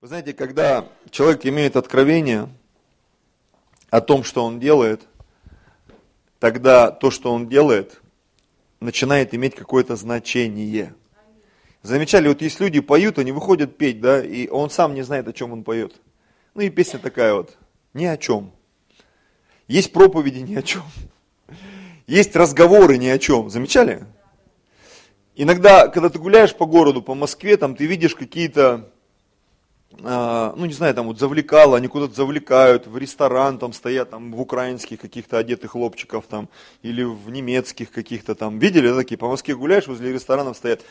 Вы знаете, когда человек имеет откровение о том, что он делает, тогда то, что он делает, начинает иметь какое-то значение. Замечали, вот есть люди поют, они выходят петь, да, и он сам не знает, о чем он поет. Ну и песня такая вот, ни о чем. Есть проповеди ни о чем. Есть разговоры ни о чем. Замечали? Иногда, когда ты гуляешь по городу, по Москве, там ты видишь какие-то ну не знаю, там вот завлекало, они куда-то завлекают, в ресторан там стоят, там в украинских каких-то одетых хлопчиков там, или в немецких каких-то там, видели такие, по Москве гуляешь, возле ресторанов стоят.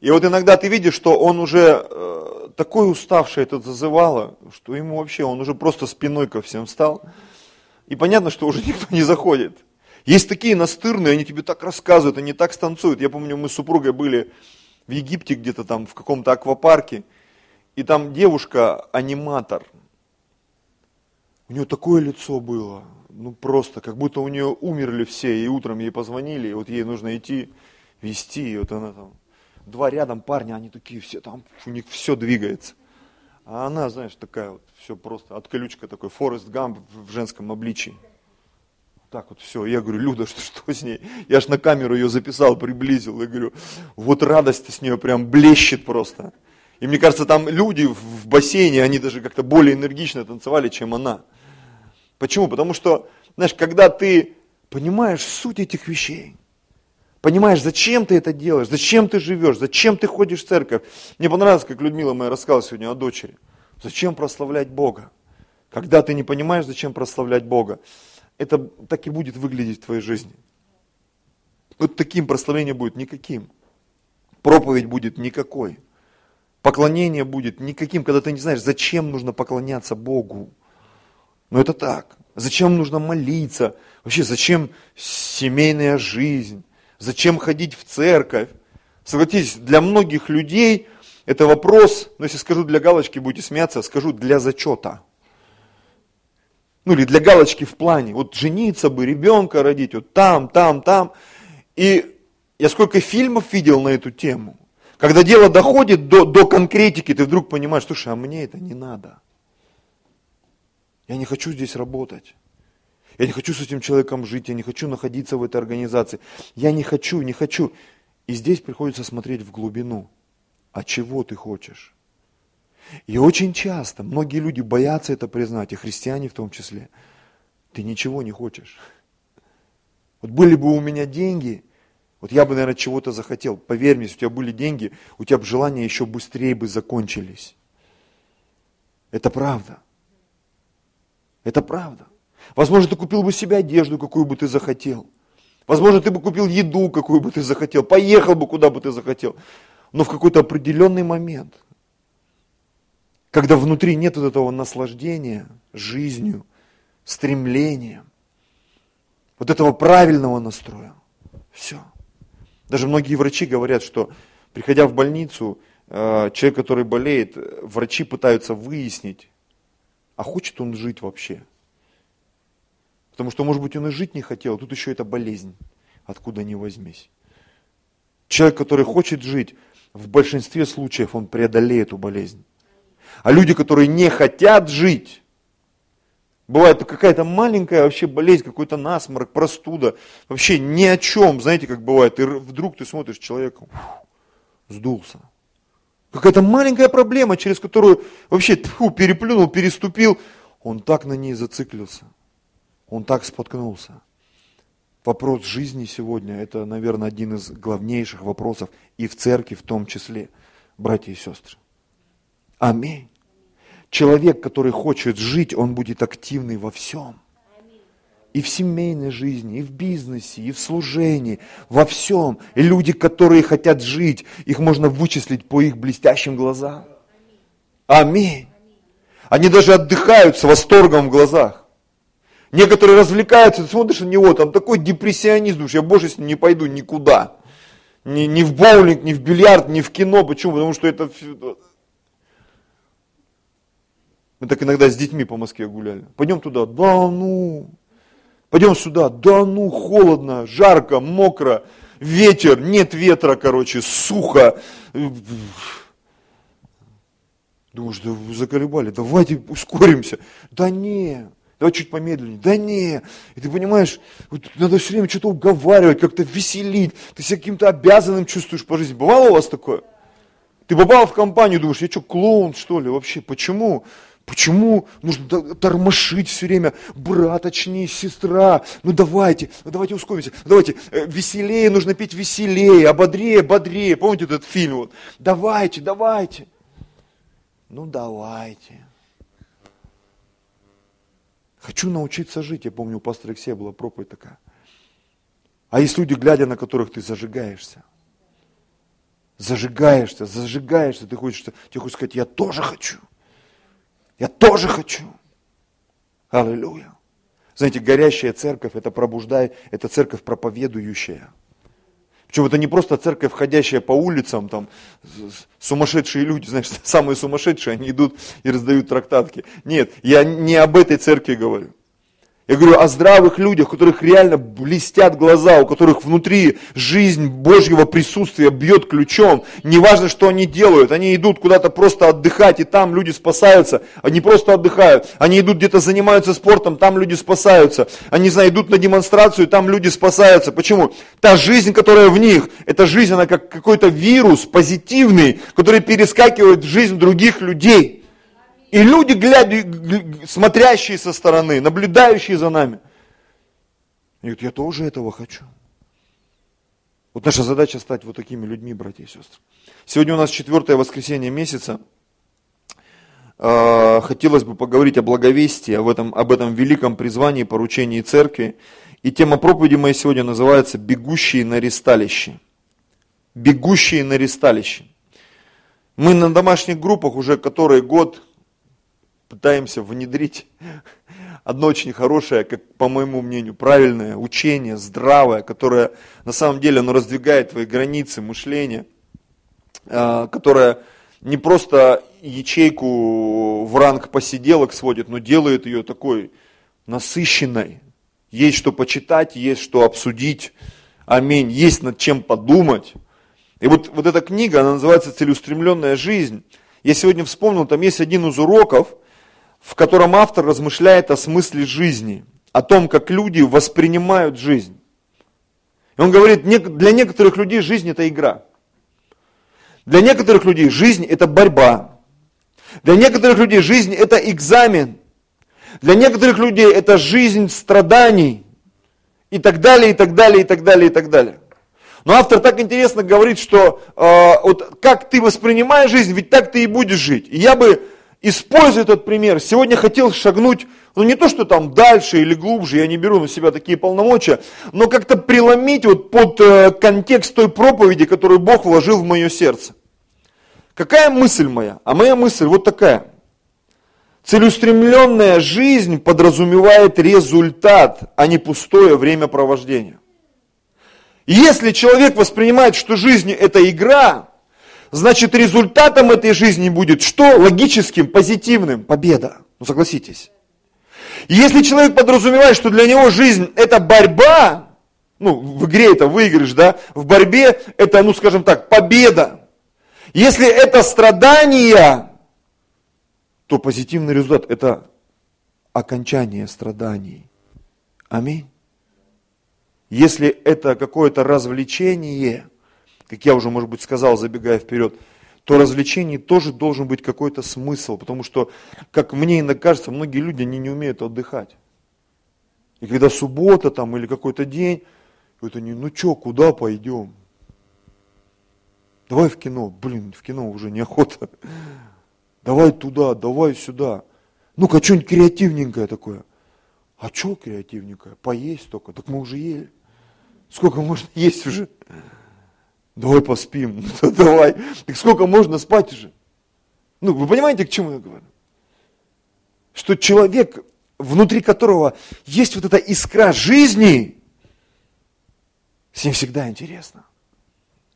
И вот иногда ты видишь, что он уже э, такой уставший этот зазывало, что ему вообще, он уже просто спиной ко всем встал. И понятно, что уже никто не заходит. Есть такие настырные, они тебе так рассказывают, они так станцуют. Я помню, мы с супругой были в Египте где-то там в каком-то аквапарке, и там девушка-аниматор. У нее такое лицо было, ну просто, как будто у нее умерли все, и утром ей позвонили, и вот ей нужно идти, вести, и вот она там, два рядом парня, они такие все, там у них все двигается. А она, знаешь, такая вот, все просто, от колючка такой, Форест Гамп в женском обличии. Так вот все, я говорю, Люда, что, что с ней? Я ж на камеру ее записал, приблизил, я говорю, вот радость с нее прям блещет просто. И мне кажется, там люди в бассейне, они даже как-то более энергично танцевали, чем она. Почему? Потому что, знаешь, когда ты понимаешь суть этих вещей, понимаешь, зачем ты это делаешь, зачем ты живешь, зачем ты ходишь в церковь. Мне понравилось, как Людмила моя рассказала сегодня о дочери. Зачем прославлять Бога? Когда ты не понимаешь, зачем прославлять Бога, это так и будет выглядеть в твоей жизни. Вот таким прославлением будет никаким. Проповедь будет никакой. Поклонение будет никаким, когда ты не знаешь, зачем нужно поклоняться Богу. Но это так. Зачем нужно молиться? Вообще, зачем семейная жизнь? Зачем ходить в церковь? Согласитесь, для многих людей это вопрос, ну если скажу для галочки, будете смеяться, скажу для зачета. Ну или для галочки в плане, вот жениться бы, ребенка родить, вот там, там, там. И я сколько фильмов видел на эту тему. Когда дело доходит до, до конкретики, ты вдруг понимаешь, слушай, а мне это не надо. Я не хочу здесь работать. Я не хочу с этим человеком жить, я не хочу находиться в этой организации. Я не хочу, не хочу. И здесь приходится смотреть в глубину. А чего ты хочешь? И очень часто многие люди боятся это признать, и христиане в том числе. Ты ничего не хочешь. Вот были бы у меня деньги, вот я бы, наверное, чего-то захотел. Поверь мне, если у тебя были деньги, у тебя бы желания еще быстрее бы закончились. Это правда. Это правда. Возможно, ты купил бы себе одежду, какую бы ты захотел. Возможно, ты бы купил еду, какую бы ты захотел. Поехал бы, куда бы ты захотел. Но в какой-то определенный момент, когда внутри нет вот этого наслаждения жизнью, стремлением, вот этого правильного настроя, все – даже многие врачи говорят, что приходя в больницу, э, человек, который болеет, врачи пытаются выяснить, а хочет он жить вообще. Потому что, может быть, он и жить не хотел, а тут еще эта болезнь, откуда ни возьмись. Человек, который хочет жить, в большинстве случаев он преодолеет эту болезнь. А люди, которые не хотят жить, Бывает какая-то маленькая вообще болезнь, какой-то насморк, простуда, вообще ни о чем, знаете, как бывает, и вдруг ты смотришь, человек сдулся. Какая-то маленькая проблема, через которую вообще тьфу, переплюнул, переступил, он так на ней зациклился, он так споткнулся. Вопрос жизни сегодня, это, наверное, один из главнейших вопросов и в церкви в том числе, братья и сестры. Аминь. Человек, который хочет жить, он будет активный во всем. И в семейной жизни, и в бизнесе, и в служении, во всем. И люди, которые хотят жить, их можно вычислить по их блестящим глазам. Аминь. Они даже отдыхают с восторгом в глазах. Некоторые развлекаются, ты смотришь на него, там такой депрессионист, думаешь, я больше с ним не пойду никуда. Ни, ни в боулинг, ни в бильярд, ни в кино. Почему? Потому что это мы так иногда с детьми по Москве гуляли. Пойдем туда, да ну. Пойдем сюда, да ну, холодно, жарко, мокро, ветер, нет ветра, короче, сухо. Думаешь, да вы заколебали, давайте ускоримся. Да не, давай чуть помедленнее. Да не. И ты понимаешь, вот надо все время что-то уговаривать, как-то веселить. Ты себя каким-то обязанным чувствуешь по жизни. Бывало у вас такое? Ты попал в компанию, думаешь, я что, клоун, что ли, вообще? Почему? Почему нужно тормошить все время? Брат, точнее, сестра, ну давайте, ну давайте ускоримся, давайте, э, веселее, нужно петь веселее, а бодрее, бодрее. Помните этот фильм? Вот? Давайте, давайте. Ну давайте. Хочу научиться жить. Я помню, у пастора Алексея была проповедь такая. А есть люди, глядя на которых ты зажигаешься. Зажигаешься, зажигаешься, ты хочешь, тебе хочешь сказать, я тоже хочу. Я тоже хочу. Аллилуйя. Знаете, горящая церковь, это пробуждай, это церковь проповедующая. Причем это не просто церковь, входящая по улицам, там сумасшедшие люди, знаешь, самые сумасшедшие, они идут и раздают трактатки. Нет, я не об этой церкви говорю. Я говорю о здравых людях, у которых реально блестят глаза, у которых внутри жизнь Божьего присутствия бьет ключом. Неважно, что они делают, они идут куда-то просто отдыхать, и там люди спасаются. Они просто отдыхают. Они идут где-то занимаются спортом, там люди спасаются. Они, знаю, идут на демонстрацию, там люди спасаются. Почему? Та жизнь, которая в них, эта жизнь, она как какой-то вирус позитивный, который перескакивает в жизнь других людей. И люди, глядя, смотрящие со стороны, наблюдающие за нами, говорят, я тоже этого хочу. Вот наша задача стать вот такими людьми, братья и сестры. Сегодня у нас четвертое воскресенье месяца. А, хотелось бы поговорить о благовестии, об этом, об этом великом призвании, поручении церкви. И тема проповеди моей сегодня называется «Бегущие на ресталище». Бегущие на ресталище. Мы на домашних группах уже который год пытаемся внедрить одно очень хорошее, как по моему мнению, правильное учение, здравое, которое на самом деле оно раздвигает твои границы мышления, а, которое не просто ячейку в ранг посиделок сводит, но делает ее такой насыщенной. Есть что почитать, есть что обсудить. Аминь. Есть над чем подумать. И вот, вот эта книга, она называется «Целеустремленная жизнь». Я сегодня вспомнил, там есть один из уроков – в котором автор размышляет о смысле жизни, о том, как люди воспринимают жизнь. И он говорит, для некоторых людей жизнь это игра. Для некоторых людей жизнь это борьба. Для некоторых людей жизнь это экзамен. Для некоторых людей это жизнь страданий. И так далее, и так далее, и так далее, и так далее. Но автор так интересно говорит, что э, вот как ты воспринимаешь жизнь, ведь так ты и будешь жить. И я бы используя этот пример, сегодня хотел шагнуть, ну не то, что там дальше или глубже, я не беру на себя такие полномочия, но как-то преломить вот под э, контекст той проповеди, которую Бог вложил в мое сердце. Какая мысль моя? А моя мысль вот такая. Целеустремленная жизнь подразумевает результат, а не пустое времяпровождение. если человек воспринимает, что жизнь это игра, значит результатом этой жизни будет что? Логическим, позитивным. Победа. Ну согласитесь. Если человек подразумевает, что для него жизнь это борьба, ну в игре это выигрыш, да, в борьбе это, ну скажем так, победа. Если это страдания, то позитивный результат это окончание страданий. Аминь. Если это какое-то развлечение – как я уже, может быть, сказал, забегая вперед, то развлечений тоже должен быть какой-то смысл, потому что, как мне иногда кажется, многие люди, они не умеют отдыхать. И когда суббота там или какой-то день, это не, ну что, куда пойдем? Давай в кино, блин, в кино уже неохота. Давай туда, давай сюда. Ну-ка, что-нибудь креативненькое такое. А что креативненькое? Поесть только. Так мы уже ели. Сколько можно есть уже? Давай поспим, ну, давай. Так сколько можно спать уже? Ну, вы понимаете, к чему я говорю? Что человек, внутри которого есть вот эта искра жизни, с ним всегда интересно.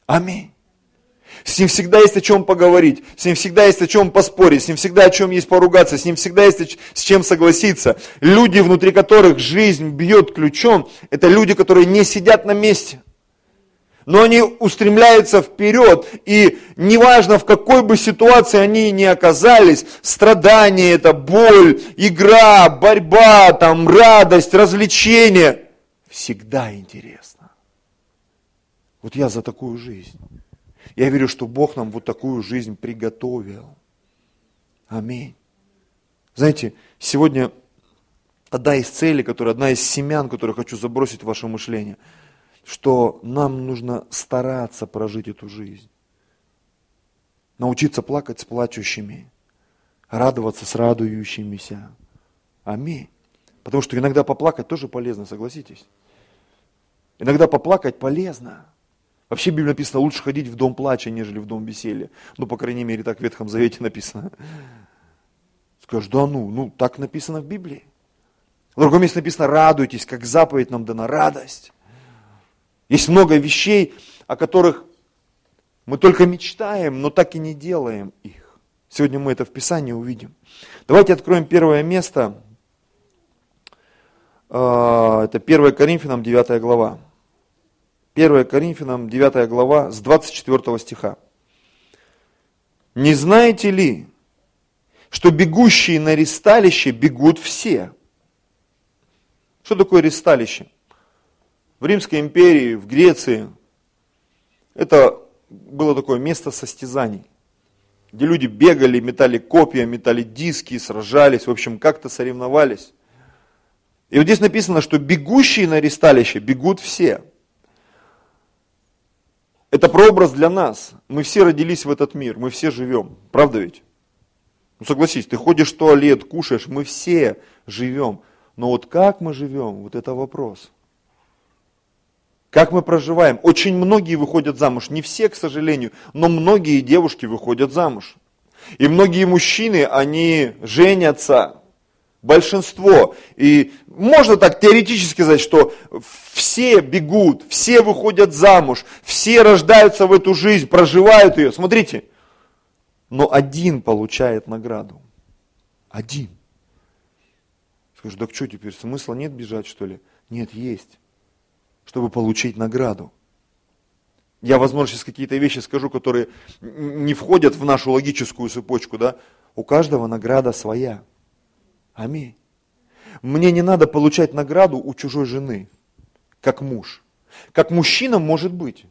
Аминь. С ним всегда есть о чем поговорить, с ним всегда есть о чем поспорить, с ним всегда о чем есть поругаться, с ним всегда есть с чем согласиться. Люди, внутри которых жизнь бьет ключом, это люди, которые не сидят на месте – но они устремляются вперед, и неважно в какой бы ситуации они ни оказались, страдание это, боль, игра, борьба, там, радость, развлечение, всегда интересно. Вот я за такую жизнь. Я верю, что Бог нам вот такую жизнь приготовил. Аминь. Знаете, сегодня одна из целей, которая, одна из семян, которую хочу забросить в ваше мышление – что нам нужно стараться прожить эту жизнь. Научиться плакать с плачущими, радоваться с радующимися. Аминь. Потому что иногда поплакать тоже полезно, согласитесь. Иногда поплакать полезно. Вообще в Библии написано, лучше ходить в дом плача, нежели в дом веселья. Ну, по крайней мере, так в Ветхом Завете написано. Скажешь, да ну, ну, так написано в Библии. В другом месте написано, радуйтесь, как заповедь нам дана, радость. Есть много вещей, о которых мы только мечтаем, но так и не делаем их. Сегодня мы это в Писании увидим. Давайте откроем первое место. А, это 1 Коринфянам 9 глава. 1 Коринфянам 9 глава с 24 стиха. Не знаете ли, что бегущие на ресталище бегут все? Что такое ресталище? В Римской империи, в Греции, это было такое место состязаний, где люди бегали, метали копья, метали диски, сражались, в общем, как-то соревновались. И вот здесь написано, что бегущие на ресталище бегут все. Это прообраз для нас. Мы все родились в этот мир, мы все живем. Правда ведь? Ну согласись, ты ходишь в туалет, кушаешь, мы все живем. Но вот как мы живем, вот это вопрос. Как мы проживаем? Очень многие выходят замуж, не все, к сожалению, но многие девушки выходят замуж. И многие мужчины, они женятся, большинство. И можно так теоретически сказать, что все бегут, все выходят замуж, все рождаются в эту жизнь, проживают ее. Смотрите, но один получает награду. Один. Скажешь, так что теперь, смысла нет бежать, что ли? Нет, есть чтобы получить награду. Я, возможно, сейчас какие-то вещи скажу, которые не входят в нашу логическую цепочку, да? У каждого награда своя. Аминь. Мне не надо получать награду у чужой жены, как муж. Как мужчина может быть.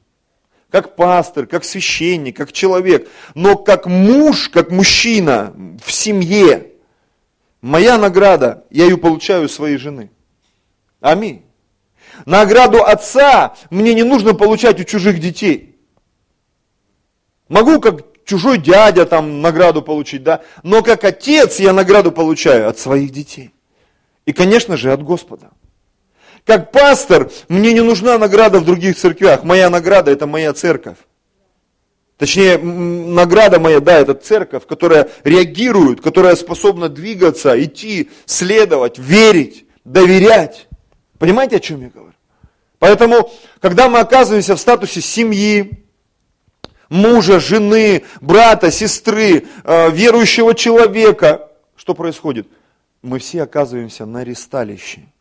Как пастор, как священник, как человек. Но как муж, как мужчина в семье. Моя награда, я ее получаю у своей жены. Аминь. Награду отца мне не нужно получать у чужих детей. Могу как чужой дядя там награду получить, да, но как отец я награду получаю от своих детей. И, конечно же, от Господа. Как пастор, мне не нужна награда в других церквях. Моя награда – это моя церковь. Точнее, награда моя, да, это церковь, которая реагирует, которая способна двигаться, идти, следовать, верить, доверять. Понимаете, о чем я говорю? Поэтому, когда мы оказываемся в статусе семьи, мужа, жены, брата, сестры, э, верующего человека, что происходит? Мы все оказываемся на ресталище.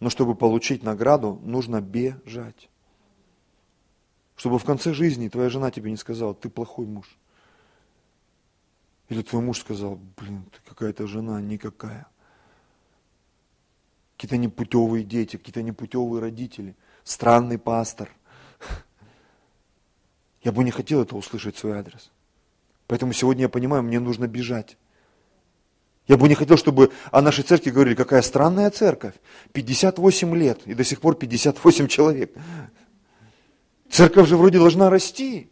Но чтобы получить награду, нужно бежать. Чтобы в конце жизни твоя жена тебе не сказала, ты плохой муж. Или твой муж сказал, блин, ты какая-то жена никакая какие-то непутевые дети, какие-то непутевые родители, странный пастор. Я бы не хотел это услышать в свой адрес. Поэтому сегодня я понимаю, мне нужно бежать. Я бы не хотел, чтобы о нашей церкви говорили, какая странная церковь. 58 лет, и до сих пор 58 человек. Церковь же вроде должна расти.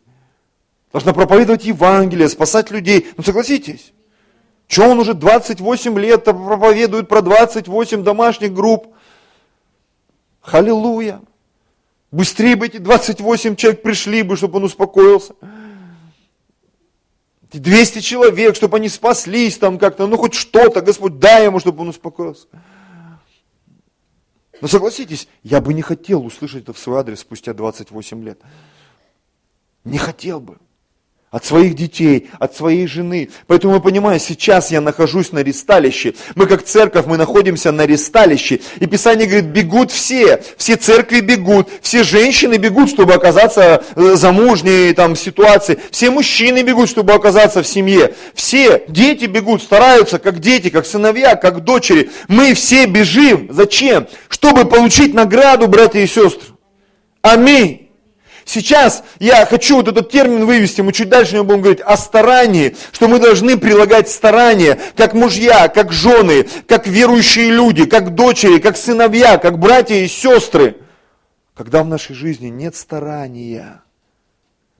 Должна проповедовать Евангелие, спасать людей. Ну согласитесь. Что он уже 28 лет проповедует про 28 домашних групп? Халилуя! Быстрее бы эти 28 человек пришли бы, чтобы он успокоился. 200 человек, чтобы они спаслись там как-то, ну хоть что-то, Господь, дай ему, чтобы он успокоился. Но согласитесь, я бы не хотел услышать это в свой адрес спустя 28 лет. Не хотел бы. От своих детей, от своей жены. Поэтому мы понимаем, сейчас я нахожусь на ресталище. Мы как церковь, мы находимся на ресталище. И Писание говорит, бегут все, все церкви бегут, все женщины бегут, чтобы оказаться э, замужней там ситуации, все мужчины бегут, чтобы оказаться в семье, все дети бегут, стараются, как дети, как сыновья, как дочери. Мы все бежим. Зачем? Чтобы получить награду, братья и сестры. Аминь. Сейчас я хочу вот этот термин вывести, мы чуть дальше будем говорить о старании, что мы должны прилагать старания, как мужья, как жены, как верующие люди, как дочери, как сыновья, как братья и сестры. Когда в нашей жизни нет старания,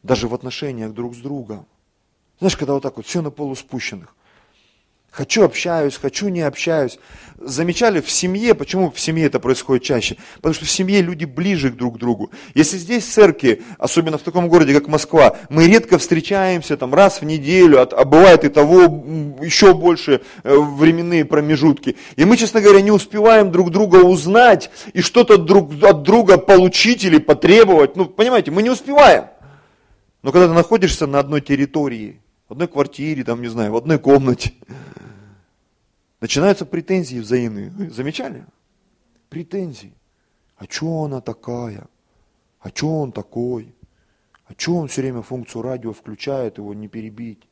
даже в отношениях друг с другом. Знаешь, когда вот так вот все на полуспущенных. Хочу общаюсь, хочу не общаюсь. Замечали в семье, почему в семье это происходит чаще? Потому что в семье люди ближе друг к другу. Если здесь церкви, особенно в таком городе, как Москва, мы редко встречаемся там раз в неделю, а бывает и того еще больше э, временные промежутки. И мы, честно говоря, не успеваем друг друга узнать и что-то друг от друга получить или потребовать. Ну, понимаете, мы не успеваем. Но когда ты находишься на одной территории, одной квартире, там, не знаю, в одной комнате, Начинаются претензии взаимные. Вы замечали? Претензии. А что она такая? А что он такой? А что он все время функцию радио включает, его не перебить?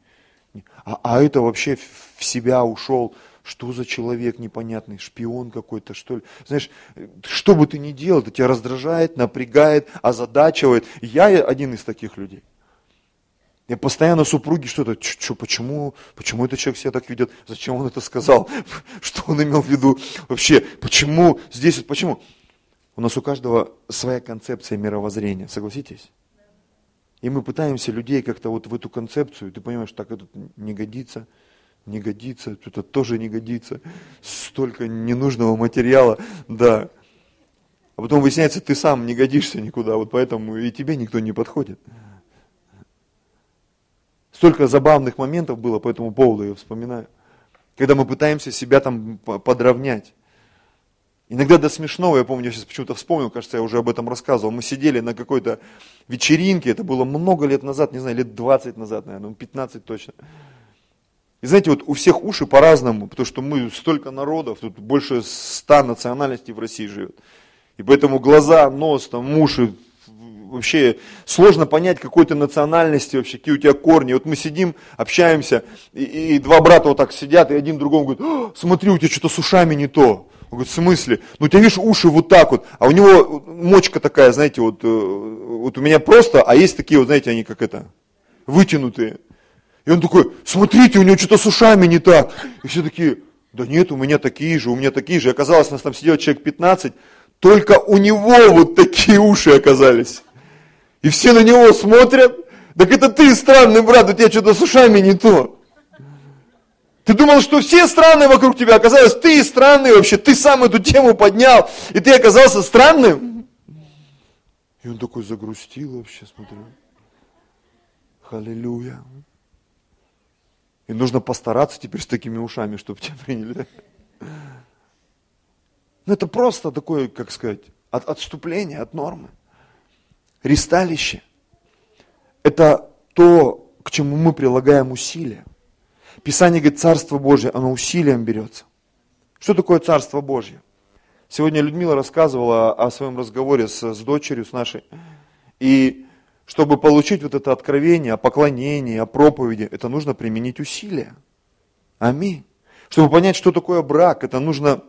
А, а это вообще в себя ушел. Что за человек непонятный, шпион какой-то, что ли? Знаешь, что бы ты ни делал, это тебя раздражает, напрягает, озадачивает. Я один из таких людей. Я постоянно супруги что-то, что, почему, почему этот человек себя так ведет, зачем он это сказал, что он имел в виду вообще, почему здесь, вот почему. У нас у каждого своя концепция мировоззрения, согласитесь? И мы пытаемся людей как-то вот в эту концепцию, ты понимаешь, так это не годится, не годится, это тоже не годится, столько ненужного материала, да. А потом выясняется, ты сам не годишься никуда, вот поэтому и тебе никто не подходит. Столько забавных моментов было по этому поводу, я вспоминаю. Когда мы пытаемся себя там подровнять. Иногда до смешного, я помню, я сейчас почему-то вспомнил, кажется, я уже об этом рассказывал. Мы сидели на какой-то вечеринке, это было много лет назад, не знаю, лет 20 назад, наверное, 15 ну, точно. И знаете, вот у всех уши по-разному, потому что мы столько народов, тут больше ста национальностей в России живет. И поэтому глаза, нос, там, уши, вообще сложно понять, какой ты национальности вообще, какие у тебя корни. Вот мы сидим, общаемся, и, и два брата вот так сидят, и один другому говорит, смотри, у тебя что-то с ушами не то. Он говорит, в смысле? Ну, у тебя, видишь, уши вот так вот, а у него мочка такая, знаете, вот, э, вот у меня просто, а есть такие вот, знаете, они как это, вытянутые. И он такой, смотрите, у него что-то с ушами не так. И все такие, да нет, у меня такие же, у меня такие же. И оказалось, у нас там сидело человек 15, только у него вот такие уши оказались. И все на него смотрят. Так это ты странный брат, у тебя что-то с ушами не то. Ты думал, что все странные вокруг тебя, оказалось, ты странный вообще, ты сам эту тему поднял, и ты оказался странным. И он такой загрустил вообще, смотрю. Халилюя. И нужно постараться теперь с такими ушами, чтобы тебя приняли. Ну это просто такое, как сказать, от, отступление от нормы. Ристалище – это то, к чему мы прилагаем усилия. Писание говорит, Царство Божье, оно усилием берется. Что такое Царство Божье? Сегодня Людмила рассказывала о своем разговоре с, с дочерью, с нашей. И чтобы получить вот это откровение о поклонении, о проповеди, это нужно применить усилия. Аминь. Чтобы понять, что такое брак, это нужно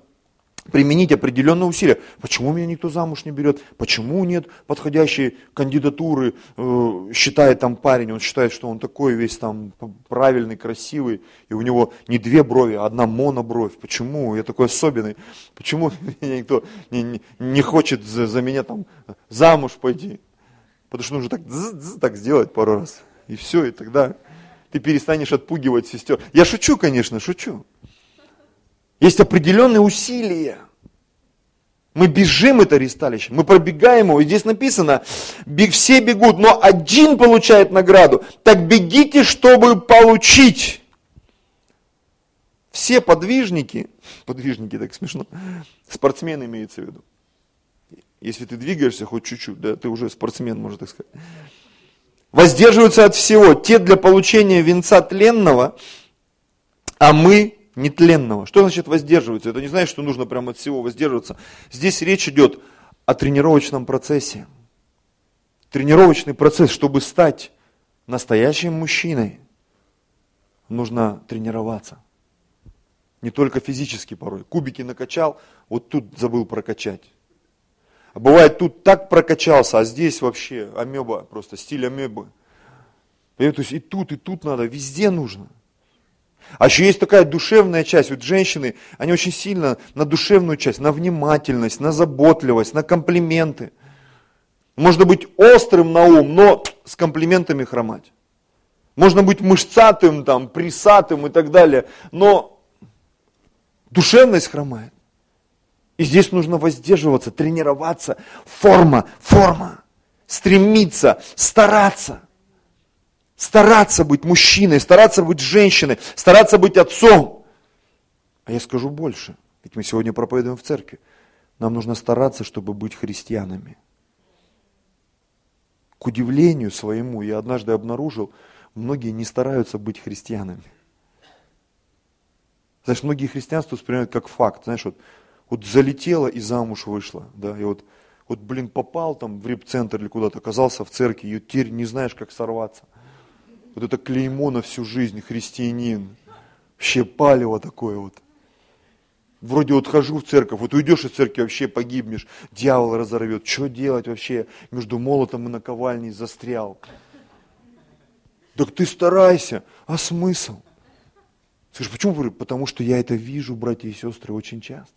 применить определенные усилия. Почему меня никто замуж не берет? Почему нет подходящей кандидатуры? Э, считает там парень, он считает, что он такой весь там правильный, красивый, и у него не две брови, а одна монобровь. Почему? Я такой особенный. Почему меня никто не, не, не хочет за, за меня там замуж пойти? Потому что нужно так, так сделать пару раз. И все, и тогда ты перестанешь отпугивать сестер. Я шучу, конечно, шучу. Есть определенные усилия. Мы бежим это ресталище, мы пробегаем его. Здесь написано, все бегут, но один получает награду. Так бегите, чтобы получить. Все подвижники, подвижники так смешно, спортсмены имеется в виду. Если ты двигаешься хоть чуть-чуть, да, ты уже спортсмен, можно так сказать. Воздерживаются от всего. Те для получения венца тленного, а мы нетленного. Что значит воздерживаются? Это не значит, что нужно прямо от всего воздерживаться. Здесь речь идет о тренировочном процессе. Тренировочный процесс, чтобы стать настоящим мужчиной, нужно тренироваться. Не только физически порой. Кубики накачал, вот тут забыл прокачать. А бывает, тут так прокачался, а здесь вообще амеба, просто стиль амебы. То есть и тут, и тут надо, везде нужно. А еще есть такая душевная часть. Вот женщины, они очень сильно на душевную часть, на внимательность, на заботливость, на комплименты. Можно быть острым на ум, но с комплиментами хромать. Можно быть мышцатым, там, присатым и так далее, но душевность хромает. И здесь нужно воздерживаться, тренироваться. Форма, форма. Стремиться, стараться. Стараться быть мужчиной, стараться быть женщиной, стараться быть отцом. А я скажу больше, ведь мы сегодня проповедуем в церкви. Нам нужно стараться, чтобы быть христианами. К удивлению своему, я однажды обнаружил, многие не стараются быть христианами. Знаешь, многие христианство воспринимают как факт. Знаешь, вот, вот залетела и замуж вышла. Да, и вот, вот, блин, попал там в реп-центр или куда-то, оказался в церкви, и теперь не знаешь, как сорваться. Вот это клеймо на всю жизнь, христианин. Вообще палево такое вот. Вроде вот хожу в церковь, вот уйдешь из церкви, вообще погибнешь, дьявол разорвет. Что делать вообще? Между молотом и наковальней застрял. Так ты старайся, а смысл? Скажешь, почему? Потому что я это вижу, братья и сестры, очень часто.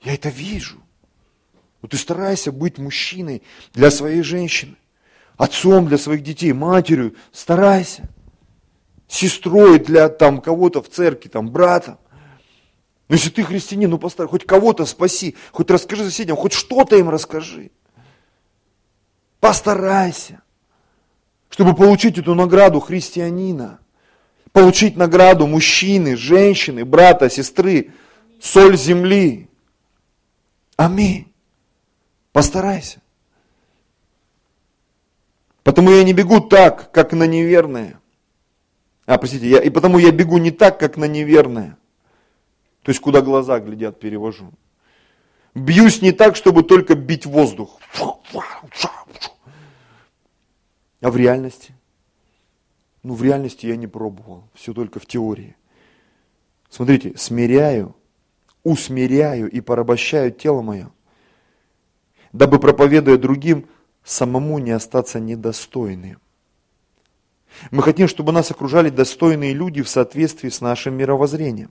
Я это вижу. Вот ты старайся быть мужчиной для своей женщины, отцом для своих детей, матерью, старайся. Сестрой для там кого-то в церкви, там брата. Но если ты христианин, ну постарайся, хоть кого-то спаси, хоть расскажи соседям, хоть что-то им расскажи. Постарайся чтобы получить эту награду христианина, получить награду мужчины, женщины, брата, сестры, соль земли. Аминь. Постарайся. Потому я не бегу так, как на неверное. А, простите, я, и потому я бегу не так, как на неверное. То есть, куда глаза глядят, перевожу. Бьюсь не так, чтобы только бить воздух. А в реальности? Ну, в реальности я не пробовал, все только в теории. Смотрите, смиряю, усмиряю и порабощаю тело мое, дабы, проповедуя другим, самому не остаться недостойным. Мы хотим, чтобы нас окружали достойные люди в соответствии с нашим мировоззрением.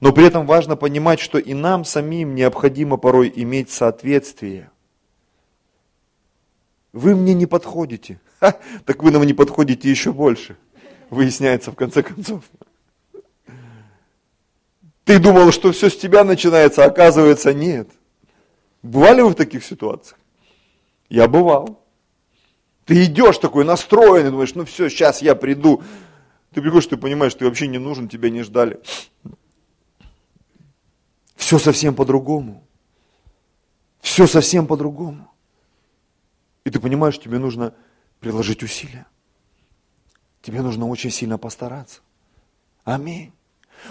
Но при этом важно понимать, что и нам самим необходимо порой иметь соответствие – вы мне не подходите. Ха, так вы нам не подходите еще больше. Выясняется в конце концов. Ты думал, что все с тебя начинается, а оказывается нет. Бывали вы в таких ситуациях? Я бывал. Ты идешь такой настроенный, думаешь, ну все, сейчас я приду. Ты приходишь, ты понимаешь, ты вообще не нужен, тебя не ждали. Все совсем по-другому. Все совсем по-другому. И ты понимаешь, тебе нужно приложить усилия. Тебе нужно очень сильно постараться. Аминь.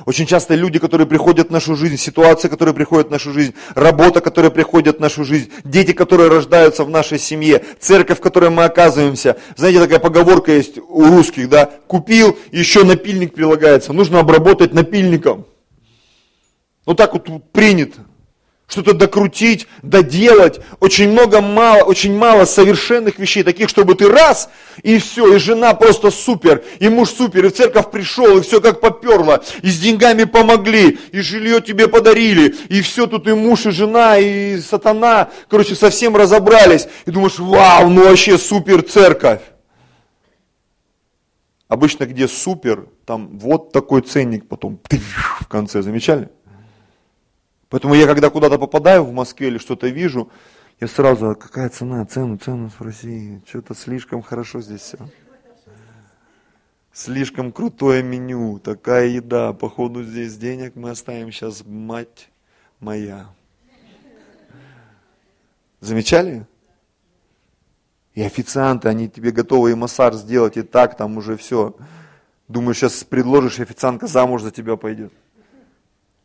Очень часто люди, которые приходят в нашу жизнь, ситуации, которые приходят в нашу жизнь, работа, которая приходит в нашу жизнь, дети, которые рождаются в нашей семье, церковь, в которой мы оказываемся. Знаете, такая поговорка есть у русских, да, купил, еще напильник прилагается, нужно обработать напильником. Ну так вот принято что-то докрутить, доделать. Очень много мало, очень мало совершенных вещей, таких, чтобы ты раз, и все, и жена просто супер, и муж супер, и в церковь пришел, и все как поперло, и с деньгами помогли, и жилье тебе подарили, и все тут и муж, и жена, и сатана, короче, совсем разобрались. И думаешь, вау, ну вообще супер церковь. Обычно где супер, там вот такой ценник потом в конце, замечали? Поэтому я когда куда-то попадаю в Москве или что-то вижу, я сразу, «А какая цена, цену, цену спроси, что-то слишком хорошо здесь все. Слишком крутое меню, такая еда, походу здесь денег мы оставим сейчас, мать моя. Замечали? И официанты, они тебе готовы и массаж сделать, и так там уже все. Думаешь, сейчас предложишь, и официантка замуж за тебя пойдет.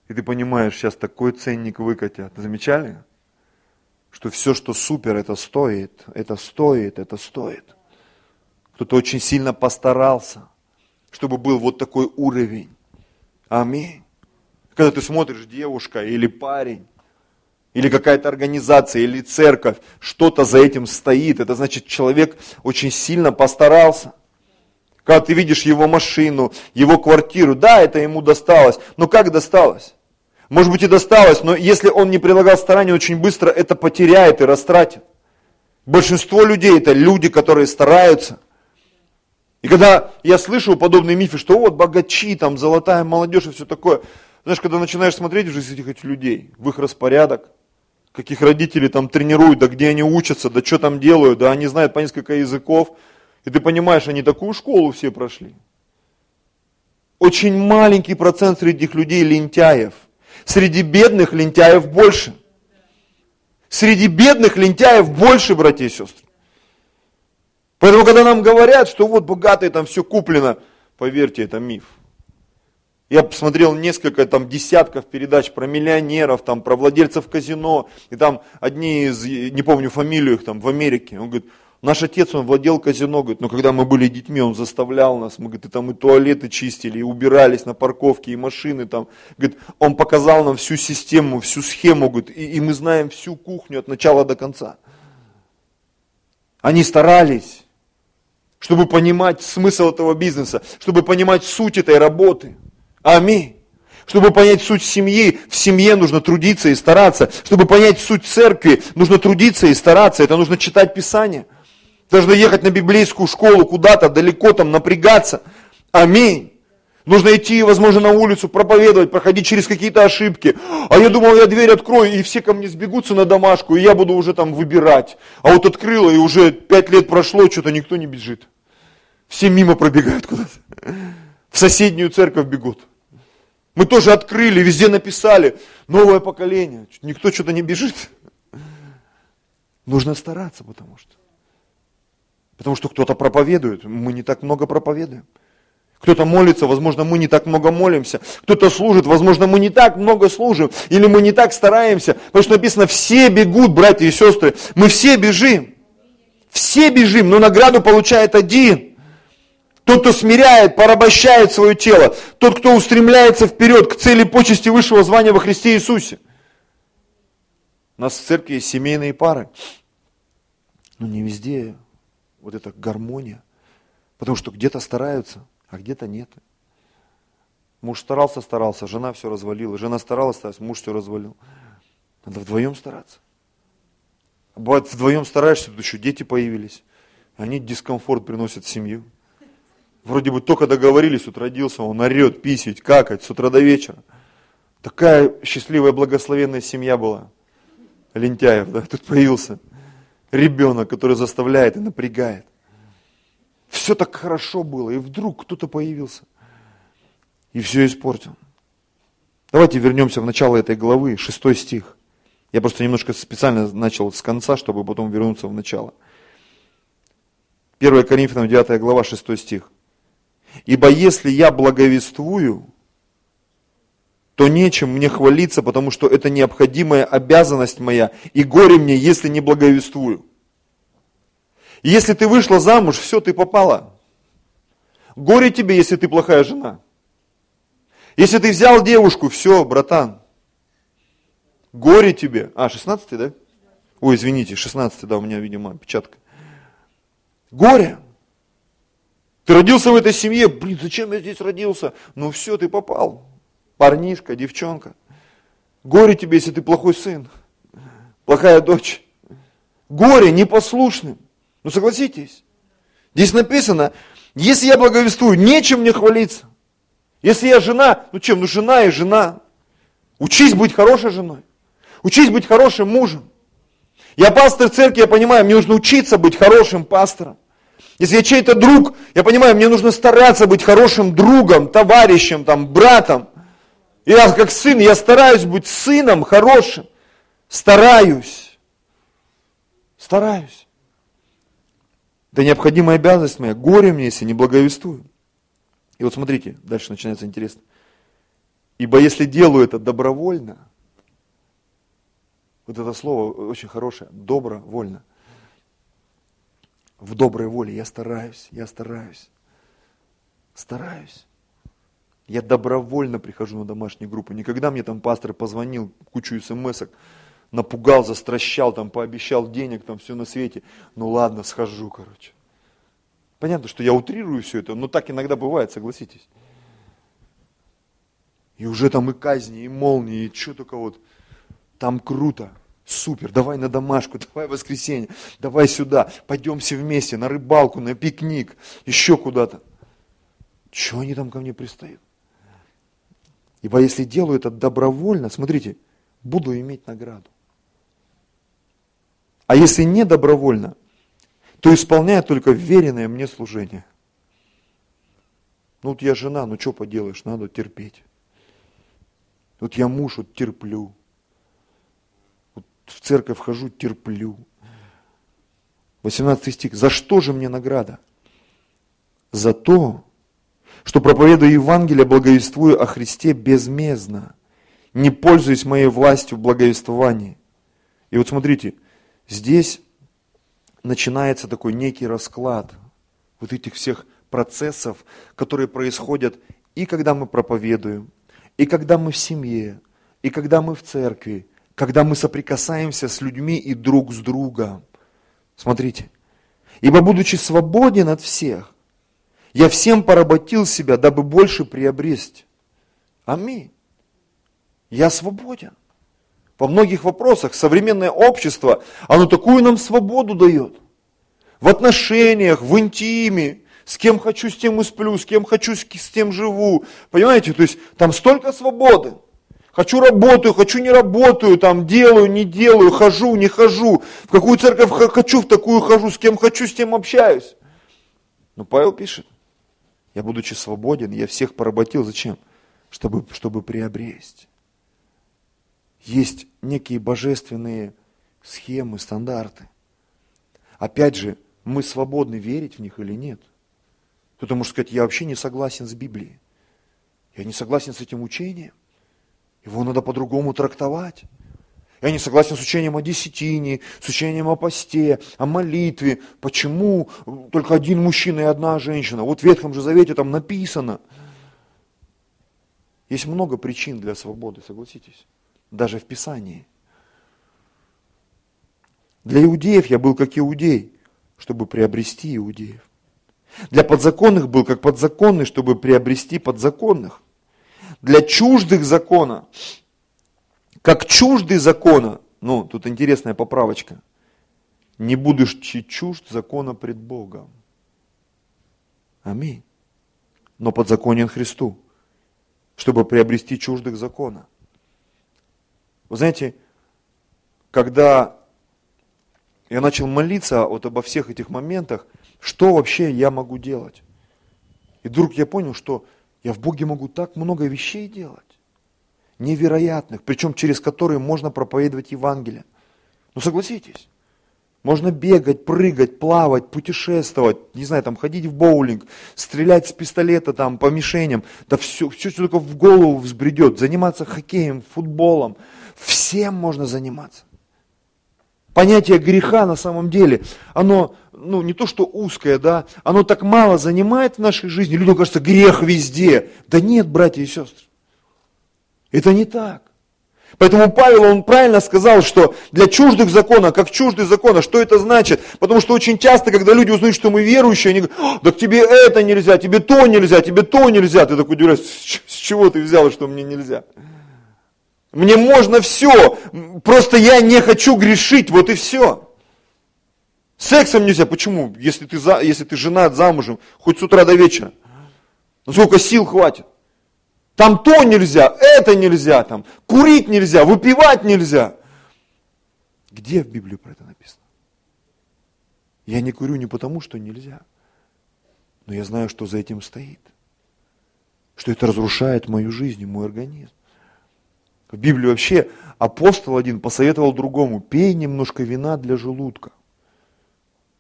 И ты понимаешь, сейчас такой ценник выкатят. Замечали? Что все, что супер, это стоит, это стоит, это стоит. Кто-то очень сильно постарался, чтобы был вот такой уровень. Аминь. Когда ты смотришь, девушка или парень, или какая-то организация, или церковь, что-то за этим стоит. Это значит, человек очень сильно постарался. Когда ты видишь его машину, его квартиру, да, это ему досталось, но как досталось? Может быть и досталось, но если он не прилагал старания, очень быстро это потеряет и растратит. Большинство людей это люди, которые стараются. И когда я слышу подобные мифы, что вот богачи, там золотая молодежь и все такое, знаешь, когда начинаешь смотреть уже этих, этих людей, в их распорядок, каких родители там тренируют, да где они учатся, да что там делают, да они знают по несколько языков, и ты понимаешь, они такую школу все прошли. Очень маленький процент среди этих людей лентяев. Среди бедных лентяев больше. Среди бедных лентяев больше, братья и сестры. Поэтому, когда нам говорят, что вот богатые там все куплено, поверьте, это миф. Я посмотрел несколько там десятков передач про миллионеров, там, про владельцев казино, и там одни из, не помню фамилию их там в Америке, он говорит, наш отец, он владел казино, говорит, но когда мы были детьми, он заставлял нас, мы, говорит, и там и туалеты чистили, и убирались на парковке, и машины там, говорит, он показал нам всю систему, всю схему, говорит, и, и мы знаем всю кухню от начала до конца. Они старались, чтобы понимать смысл этого бизнеса, чтобы понимать суть этой работы. Аминь. Чтобы понять суть семьи, в семье нужно трудиться и стараться. Чтобы понять суть церкви, нужно трудиться и стараться. Это нужно читать Писание. Нужно ехать на библейскую школу куда-то, далеко там напрягаться. Аминь. Нужно идти, возможно, на улицу, проповедовать, проходить через какие-то ошибки. А я думал, я дверь открою, и все ко мне сбегутся на домашку, и я буду уже там выбирать. А вот открыла, и уже пять лет прошло, что-то никто не бежит. Все мимо пробегают куда-то. В соседнюю церковь бегут. Мы тоже открыли, везде написали. Новое поколение. Никто что-то не бежит. Нужно стараться, потому что. Потому что кто-то проповедует, мы не так много проповедуем. Кто-то молится, возможно, мы не так много молимся. Кто-то служит, возможно, мы не так много служим. Или мы не так стараемся. Потому что написано, все бегут, братья и сестры. Мы все бежим. Все бежим, но награду получает один. Тот, кто смиряет, порабощает свое тело. Тот, кто устремляется вперед к цели почести высшего звания во Христе Иисусе. У нас в церкви есть семейные пары. Но не везде вот эта гармония. Потому что где-то стараются, а где-то нет. Муж старался, старался, жена все развалила. Жена старалась, старалась, муж все развалил. Надо вдвоем стараться. Бывает, вдвоем стараешься, тут еще дети появились. Они дискомфорт приносят в семью. Вроде бы только договорились, тут родился, он орет, писить, какать с утра до вечера. Такая счастливая, благословенная семья была. Лентяев, да, тут появился ребенок, который заставляет и напрягает. Все так хорошо было, и вдруг кто-то появился. И все испортил. Давайте вернемся в начало этой главы, шестой стих. Я просто немножко специально начал с конца, чтобы потом вернуться в начало. 1 Коринфянам 9 глава, 6 стих. Ибо если я благовествую, то нечем мне хвалиться, потому что это необходимая обязанность моя, и горе мне, если не благовествую. Если ты вышла замуж, все, ты попала. Горе тебе, если ты плохая жена. Если ты взял девушку, все, братан. Горе тебе. А, 16 да? Ой, извините, 16 да, у меня, видимо, печатка. Горе. Ты родился в этой семье, блин, зачем я здесь родился? Ну все, ты попал. Парнишка, девчонка. Горе тебе, если ты плохой сын, плохая дочь. Горе непослушным. Ну согласитесь. Здесь написано, если я благовествую, нечем мне хвалиться. Если я жена, ну чем? Ну жена и жена. Учись быть хорошей женой. Учись быть хорошим мужем. Я пастор церкви, я понимаю, мне нужно учиться быть хорошим пастором. Если я чей-то друг, я понимаю, мне нужно стараться быть хорошим другом, товарищем, там, братом. Я как сын, я стараюсь быть сыном хорошим. Стараюсь. Стараюсь. Да необходимая обязанность моя, горе мне, если не благовествую. И вот смотрите, дальше начинается интересно. Ибо если делаю это добровольно, вот это слово очень хорошее, добровольно. В доброй воле я стараюсь, я стараюсь, стараюсь. Я добровольно прихожу на домашнюю группу. Никогда мне там пастор позвонил, кучу смс напугал, застращал, там пообещал денег, там все на свете. Ну ладно, схожу, короче. Понятно, что я утрирую все это, но так иногда бывает, согласитесь. И уже там и казни, и молнии, и что только вот. Там круто, супер, давай на домашку, давай воскресенье, давай сюда, пойдем все вместе на рыбалку, на пикник, еще куда-то. Чего они там ко мне пристают? Ибо если делаю это добровольно, смотрите, буду иметь награду. А если не добровольно, то исполняю только веренное мне служение. Ну вот я жена, ну что поделаешь, надо терпеть. Вот я муж, вот терплю. Вот в церковь хожу, терплю. 18 стих. За что же мне награда? За то, что проповедую Евангелие, благовествую о Христе безмездно, не пользуясь моей властью в благовествовании. И вот смотрите, здесь начинается такой некий расклад вот этих всех процессов, которые происходят и когда мы проповедуем, и когда мы в семье, и когда мы в церкви, когда мы соприкасаемся с людьми и друг с другом. Смотрите. Ибо будучи свободен от всех, я всем поработил себя, дабы больше приобрести. Аминь. Я свободен. Во многих вопросах современное общество, оно такую нам свободу дает. В отношениях, в интиме, с кем хочу, с тем и сплю, с кем хочу, с тем живу. Понимаете, то есть там столько свободы. Хочу работаю, хочу не работаю, там делаю, не делаю, хожу, не хожу. В какую церковь хочу, в такую хожу, с кем хочу, с тем общаюсь. Но Павел пишет, я будучи свободен, я всех поработил. Зачем? Чтобы, чтобы приобрести. Есть некие божественные схемы, стандарты. Опять же, мы свободны верить в них или нет – кто-то может сказать, я вообще не согласен с Библией. Я не согласен с этим учением. Его надо по-другому трактовать. Я не согласен с учением о десятине, с учением о посте, о молитве. Почему только один мужчина и одна женщина? Вот в Ветхом же Завете там написано. Есть много причин для свободы, согласитесь. Даже в Писании. Для иудеев я был как иудей, чтобы приобрести иудеев. Для подзаконных был как подзаконный, чтобы приобрести подзаконных. Для чуждых закона, как чуждый закона, ну, тут интересная поправочка, не будешь чужд закона пред Богом. Аминь. Но подзаконен Христу, чтобы приобрести чуждых закона. Вы знаете, когда я начал молиться вот обо всех этих моментах, что вообще я могу делать? И вдруг я понял, что я в Боге могу так много вещей делать, невероятных, причем через которые можно проповедовать Евангелие. Ну согласитесь, можно бегать, прыгать, плавать, путешествовать, не знаю, там ходить в боулинг, стрелять с пистолета там по мишеням, да все, все, что только в голову взбредет, заниматься хоккеем, футболом, всем можно заниматься. Понятие греха на самом деле, оно ну, не то что узкое, да, оно так мало занимает в нашей жизни. Людям кажется, грех везде. Да нет, братья и сестры. Это не так. Поэтому Павел, он правильно сказал, что для чуждых закона, как чуждый закона, что это значит? Потому что очень часто, когда люди узнают, что мы верующие, они говорят, да тебе это нельзя, тебе то нельзя, тебе то нельзя. Ты такой удивляешься, с чего ты взял, что мне нельзя? Мне можно все, просто я не хочу грешить, вот и все. Сексом нельзя. Почему? Если ты, за, если ты женат, замужем, хоть с утра до вечера. Сколько сил хватит? Там то нельзя, это нельзя, там, курить нельзя, выпивать нельзя. Где в Библии про это написано? Я не курю не потому, что нельзя, но я знаю, что за этим стоит. Что это разрушает мою жизнь мой организм. В Библии вообще апостол один посоветовал другому, пей немножко вина для желудка.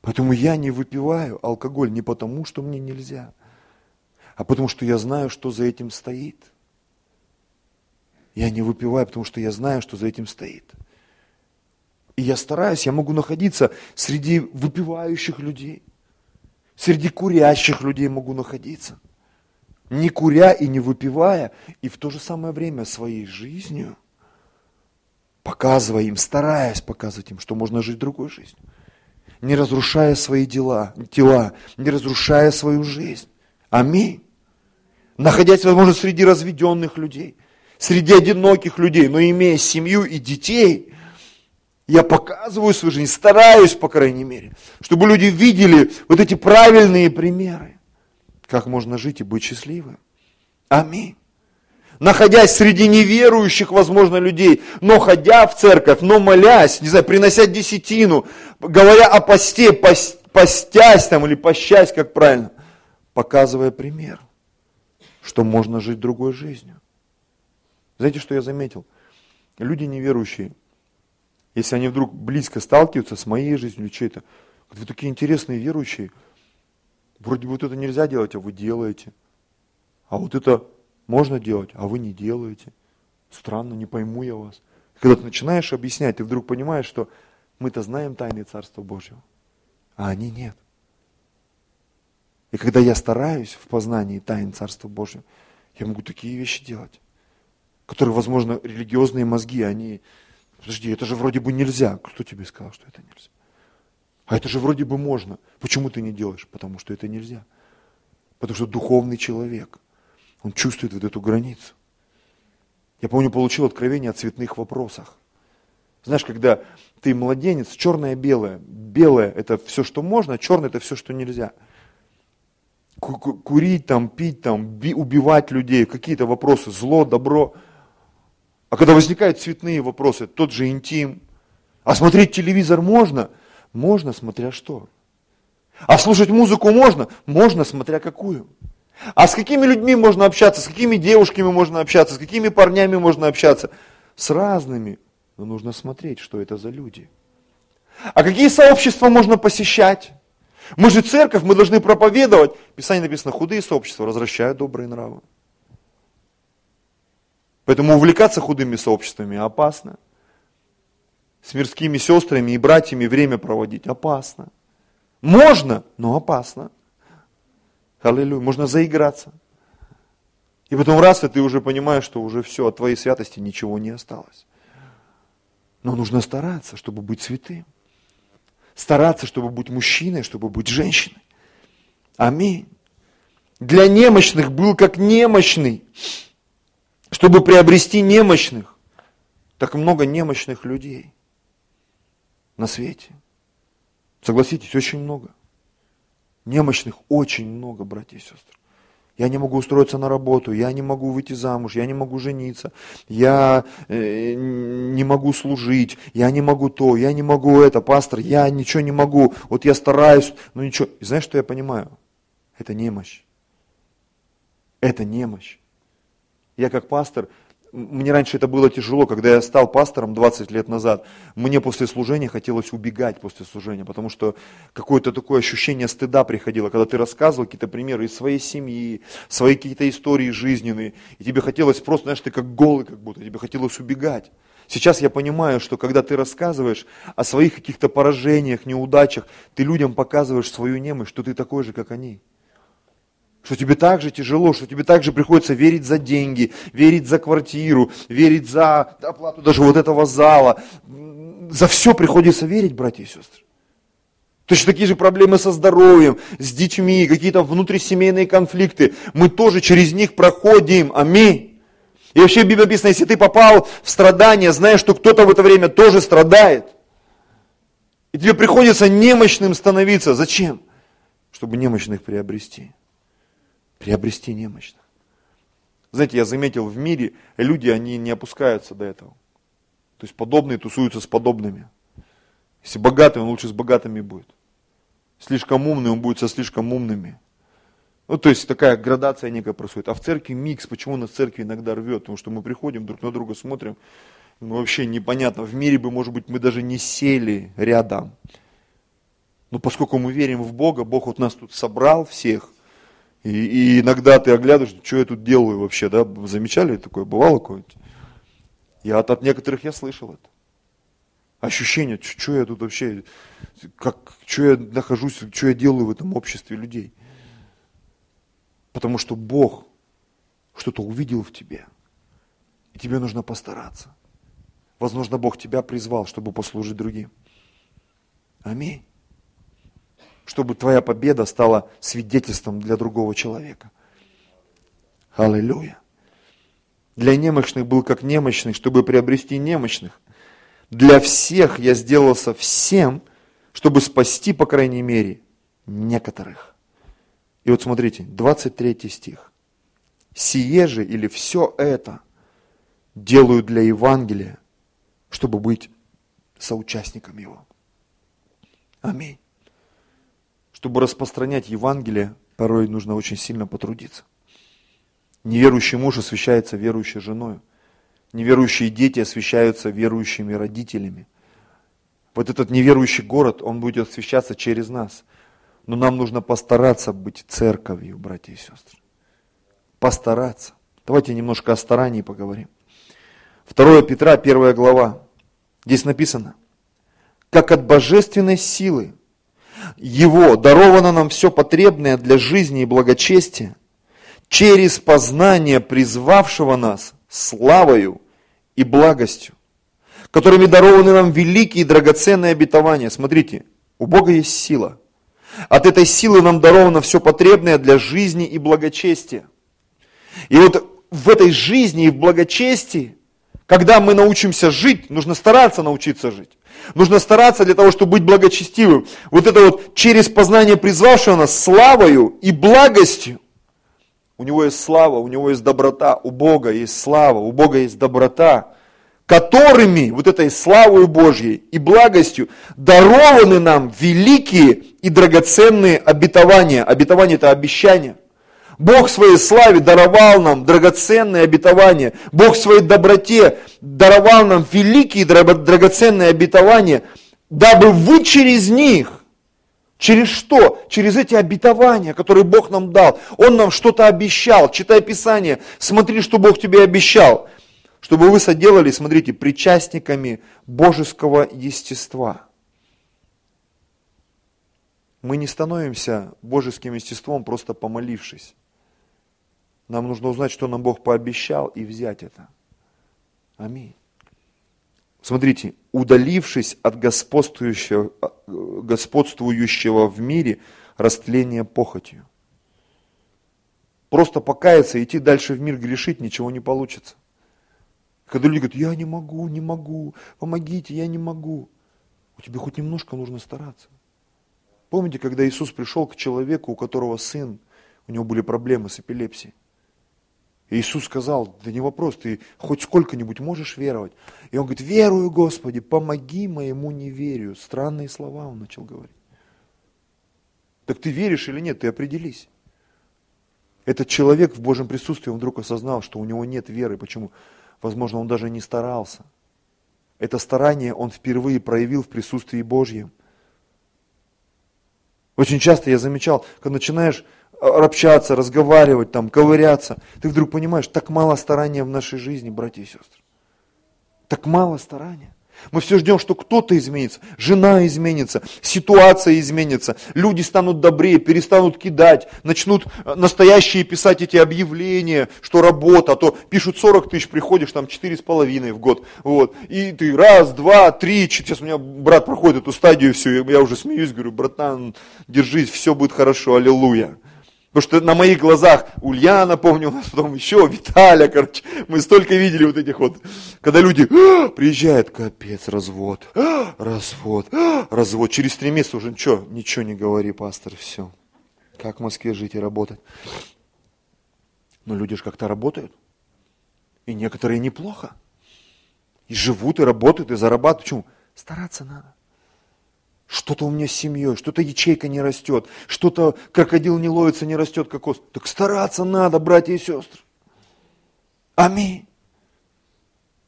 Поэтому я не выпиваю алкоголь не потому, что мне нельзя, а потому что я знаю, что за этим стоит. Я не выпиваю, потому что я знаю, что за этим стоит. И я стараюсь, я могу находиться среди выпивающих людей, среди курящих людей могу находиться. Не куря и не выпивая, и в то же самое время своей жизнью, показывая им, стараясь показывать им, что можно жить другой жизнью. Не разрушая свои дела, тела, не разрушая свою жизнь. Аминь. Находясь, возможно, среди разведенных людей, среди одиноких людей, но имея семью и детей, я показываю свою жизнь, стараюсь, по крайней мере, чтобы люди видели вот эти правильные примеры, как можно жить и быть счастливым. Аминь. Находясь среди неверующих, возможно, людей, но ходя в церковь, но молясь, не знаю, принося десятину, говоря о посте, постясь там или пощасть, как правильно, показывая пример, что можно жить другой жизнью. Знаете, что я заметил? Люди неверующие – если они вдруг близко сталкиваются с моей жизнью или чьей-то, вы такие интересные верующие, вроде бы вот это нельзя делать, а вы делаете. А вот это можно делать, а вы не делаете. Странно, не пойму я вас. Когда ты начинаешь объяснять, ты вдруг понимаешь, что мы-то знаем тайны Царства Божьего, а они нет. И когда я стараюсь в познании тайн Царства Божьего, я могу такие вещи делать, которые, возможно, религиозные мозги, они Подожди, это же вроде бы нельзя. Кто тебе сказал, что это нельзя? А это же вроде бы можно. Почему ты не делаешь? Потому что это нельзя. Потому что духовный человек, он чувствует вот эту границу. Я помню, получил откровение о цветных вопросах. Знаешь, когда ты младенец, черное-белое. Белое – это все, что можно, а черное – это все, что нельзя. Курить, там, пить, там, убивать людей, какие-то вопросы, зло, добро – а когда возникают цветные вопросы, тот же интим, а смотреть телевизор можно? Можно, смотря что. А слушать музыку можно? Можно, смотря какую. А с какими людьми можно общаться, с какими девушками можно общаться, с какими парнями можно общаться? С разными. Но нужно смотреть, что это за люди. А какие сообщества можно посещать? Мы же церковь, мы должны проповедовать. В Писании написано, худые сообщества возвращают добрые нравы. Поэтому увлекаться худыми сообществами опасно. С мирскими сестрами и братьями время проводить опасно. Можно, но опасно. Аллилуйя, можно заиграться. И потом раз, и ты уже понимаешь, что уже все, от твоей святости ничего не осталось. Но нужно стараться, чтобы быть святым. Стараться, чтобы быть мужчиной, чтобы быть женщиной. Аминь. Для немощных был как немощный чтобы приобрести немощных. Так много немощных людей на свете. Согласитесь, очень много. Немощных очень много, братья и сестры. Я не могу устроиться на работу, я не могу выйти замуж, я не могу жениться, я э, не могу служить, я не могу то, я не могу это, пастор, я ничего не могу, вот я стараюсь, но ничего. И знаешь, что я понимаю? Это немощь. Это немощь. Я как пастор, мне раньше это было тяжело, когда я стал пастором 20 лет назад, мне после служения хотелось убегать после служения, потому что какое-то такое ощущение стыда приходило, когда ты рассказывал какие-то примеры из своей семьи, свои какие-то истории жизненные, и тебе хотелось просто, знаешь, ты как голый как будто, тебе хотелось убегать. Сейчас я понимаю, что когда ты рассказываешь о своих каких-то поражениях, неудачах, ты людям показываешь свою немощь, что ты такой же, как они что тебе так же тяжело, что тебе так же приходится верить за деньги, верить за квартиру, верить за оплату даже вот этого зала. За все приходится верить, братья и сестры. Точно такие же проблемы со здоровьем, с детьми, какие-то внутрисемейные конфликты. Мы тоже через них проходим. Аминь. И вообще в Библии если ты попал в страдания, знаешь, что кто-то в это время тоже страдает. И тебе приходится немощным становиться. Зачем? Чтобы немощных приобрести приобрести немощных. Знаете, я заметил в мире, люди, они не опускаются до этого. То есть подобные тусуются с подобными. Если богатый, он лучше с богатыми будет. Слишком умный, он будет со слишком умными. Ну, то есть такая градация некая происходит. А в церкви микс, почему нас церкви иногда рвет? Потому что мы приходим, друг на друга смотрим, ну, вообще непонятно. В мире бы, может быть, мы даже не сели рядом. Но поскольку мы верим в Бога, Бог вот нас тут собрал всех, и, и иногда ты оглядываешься, что я тут делаю вообще, да? Замечали такое? Бывало какое-нибудь? Я от, от некоторых я слышал это. Ощущение, что я тут вообще, как, что я нахожусь, что я делаю в этом обществе людей. Потому что Бог что-то увидел в тебе, и тебе нужно постараться. Возможно, Бог тебя призвал, чтобы послужить другим. Аминь чтобы твоя победа стала свидетельством для другого человека. Аллилуйя. Для немощных был как немощный, чтобы приобрести немощных. Для всех я сделался всем, чтобы спасти, по крайней мере, некоторых. И вот смотрите, 23 стих. Сие же или все это делаю для Евангелия, чтобы быть соучастником его. Аминь. Чтобы распространять Евангелие, порой нужно очень сильно потрудиться. Неверующий муж освящается верующей женой. Неверующие дети освящаются верующими родителями. Вот этот неверующий город, он будет освящаться через нас. Но нам нужно постараться быть церковью, братья и сестры. Постараться. Давайте немножко о старании поговорим. 2 Петра, 1 глава. Здесь написано, как от божественной силы его даровано нам все потребное для жизни и благочестия, через познание призвавшего нас славою и благостью, которыми дарованы нам великие и драгоценные обетования. Смотрите, у Бога есть сила. От этой силы нам даровано все потребное для жизни и благочестия. И вот в этой жизни и в благочестии, когда мы научимся жить, нужно стараться научиться жить. Нужно стараться для того, чтобы быть благочестивым. Вот это вот через познание призвавшего нас славою и благостью. У него есть слава, у него есть доброта, у Бога есть слава, у Бога есть доброта, которыми, вот этой славой Божьей и благостью, дарованы нам великие и драгоценные обетования. Обетование – это обещание – Бог своей славе даровал нам драгоценные обетования. Бог своей доброте даровал нам великие драгоценные обетования, дабы вы через них, через что? Через эти обетования, которые Бог нам дал. Он нам что-то обещал. Читай Писание, смотри, что Бог тебе обещал. Чтобы вы соделали, смотрите, причастниками божеского естества. Мы не становимся божеским естеством, просто помолившись. Нам нужно узнать, что нам Бог пообещал и взять это. Аминь. Смотрите, удалившись от господствующего, господствующего в мире растления похотью. Просто покаяться, идти дальше в мир грешить, ничего не получится. Когда люди говорят, я не могу, не могу, помогите, я не могу. У тебя хоть немножко нужно стараться. Помните, когда Иисус пришел к человеку, у которого сын, у него были проблемы с эпилепсией. Иисус сказал, да не вопрос, ты хоть сколько-нибудь можешь веровать? И он говорит, верую, Господи, помоги моему неверию. Странные слова он начал говорить. Так ты веришь или нет, ты определись. Этот человек в Божьем присутствии, он вдруг осознал, что у него нет веры. Почему? Возможно, он даже не старался. Это старание он впервые проявил в присутствии Божьем. Очень часто я замечал, когда начинаешь общаться, разговаривать, там, ковыряться, ты вдруг понимаешь, так мало старания в нашей жизни, братья и сестры. Так мало старания. Мы все ждем, что кто-то изменится, жена изменится, ситуация изменится, люди станут добрее, перестанут кидать, начнут э, настоящие писать эти объявления, что работа, а то пишут 40 тысяч, приходишь там 4,5 в год, вот, и ты раз, два, три, сейчас у меня брат проходит эту стадию, все, я уже смеюсь, говорю, братан, держись, все будет хорошо, аллилуйя. Потому что на моих глазах Ульяна, помню, у нас потом еще Виталя, короче, мы столько видели вот этих вот, когда люди «А, приезжают, капец, развод, а, развод, а, развод. Через три месяца уже ничего, ничего не говори, пастор, все. Как в Москве жить и работать? Но люди же как-то работают. И некоторые неплохо. И живут, и работают, и зарабатывают. Почему? Стараться надо. Что-то у меня с семьей, что-то ячейка не растет, что-то крокодил не ловится, не растет кокос. Так стараться надо, братья и сестры. Аминь.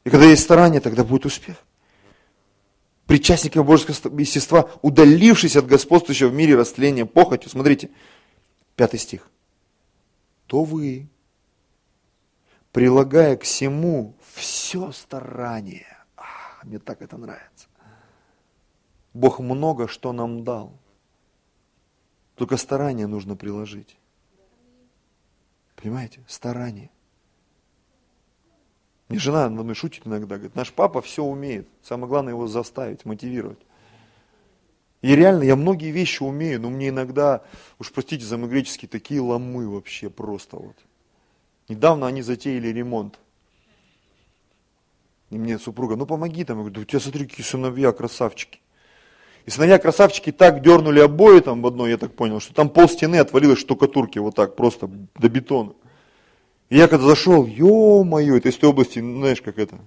И когда есть старание, тогда будет успех. причастниками божеского естества, удалившись от господствующего в мире растления похотью. Смотрите, пятый стих. То вы, прилагая к всему все старание, а, мне так это нравится. Бог много что нам дал. Только старание нужно приложить. Понимаете? Старание. Мне жена надо мной шутит иногда, говорит, наш папа все умеет. Самое главное его заставить, мотивировать. И реально, я многие вещи умею, но мне иногда, уж простите за мой греческий, такие ломы вообще просто вот. Недавно они затеяли ремонт. И мне супруга, ну помоги там. Я говорю, да у тебя смотри, какие сыновья, красавчики. И сыновья красавчики так дернули обои там в одной, я так понял, что там пол стены отвалилось штукатурки вот так, просто до бетона. И я когда зашел, ё-моё, это из той области, знаешь, как это,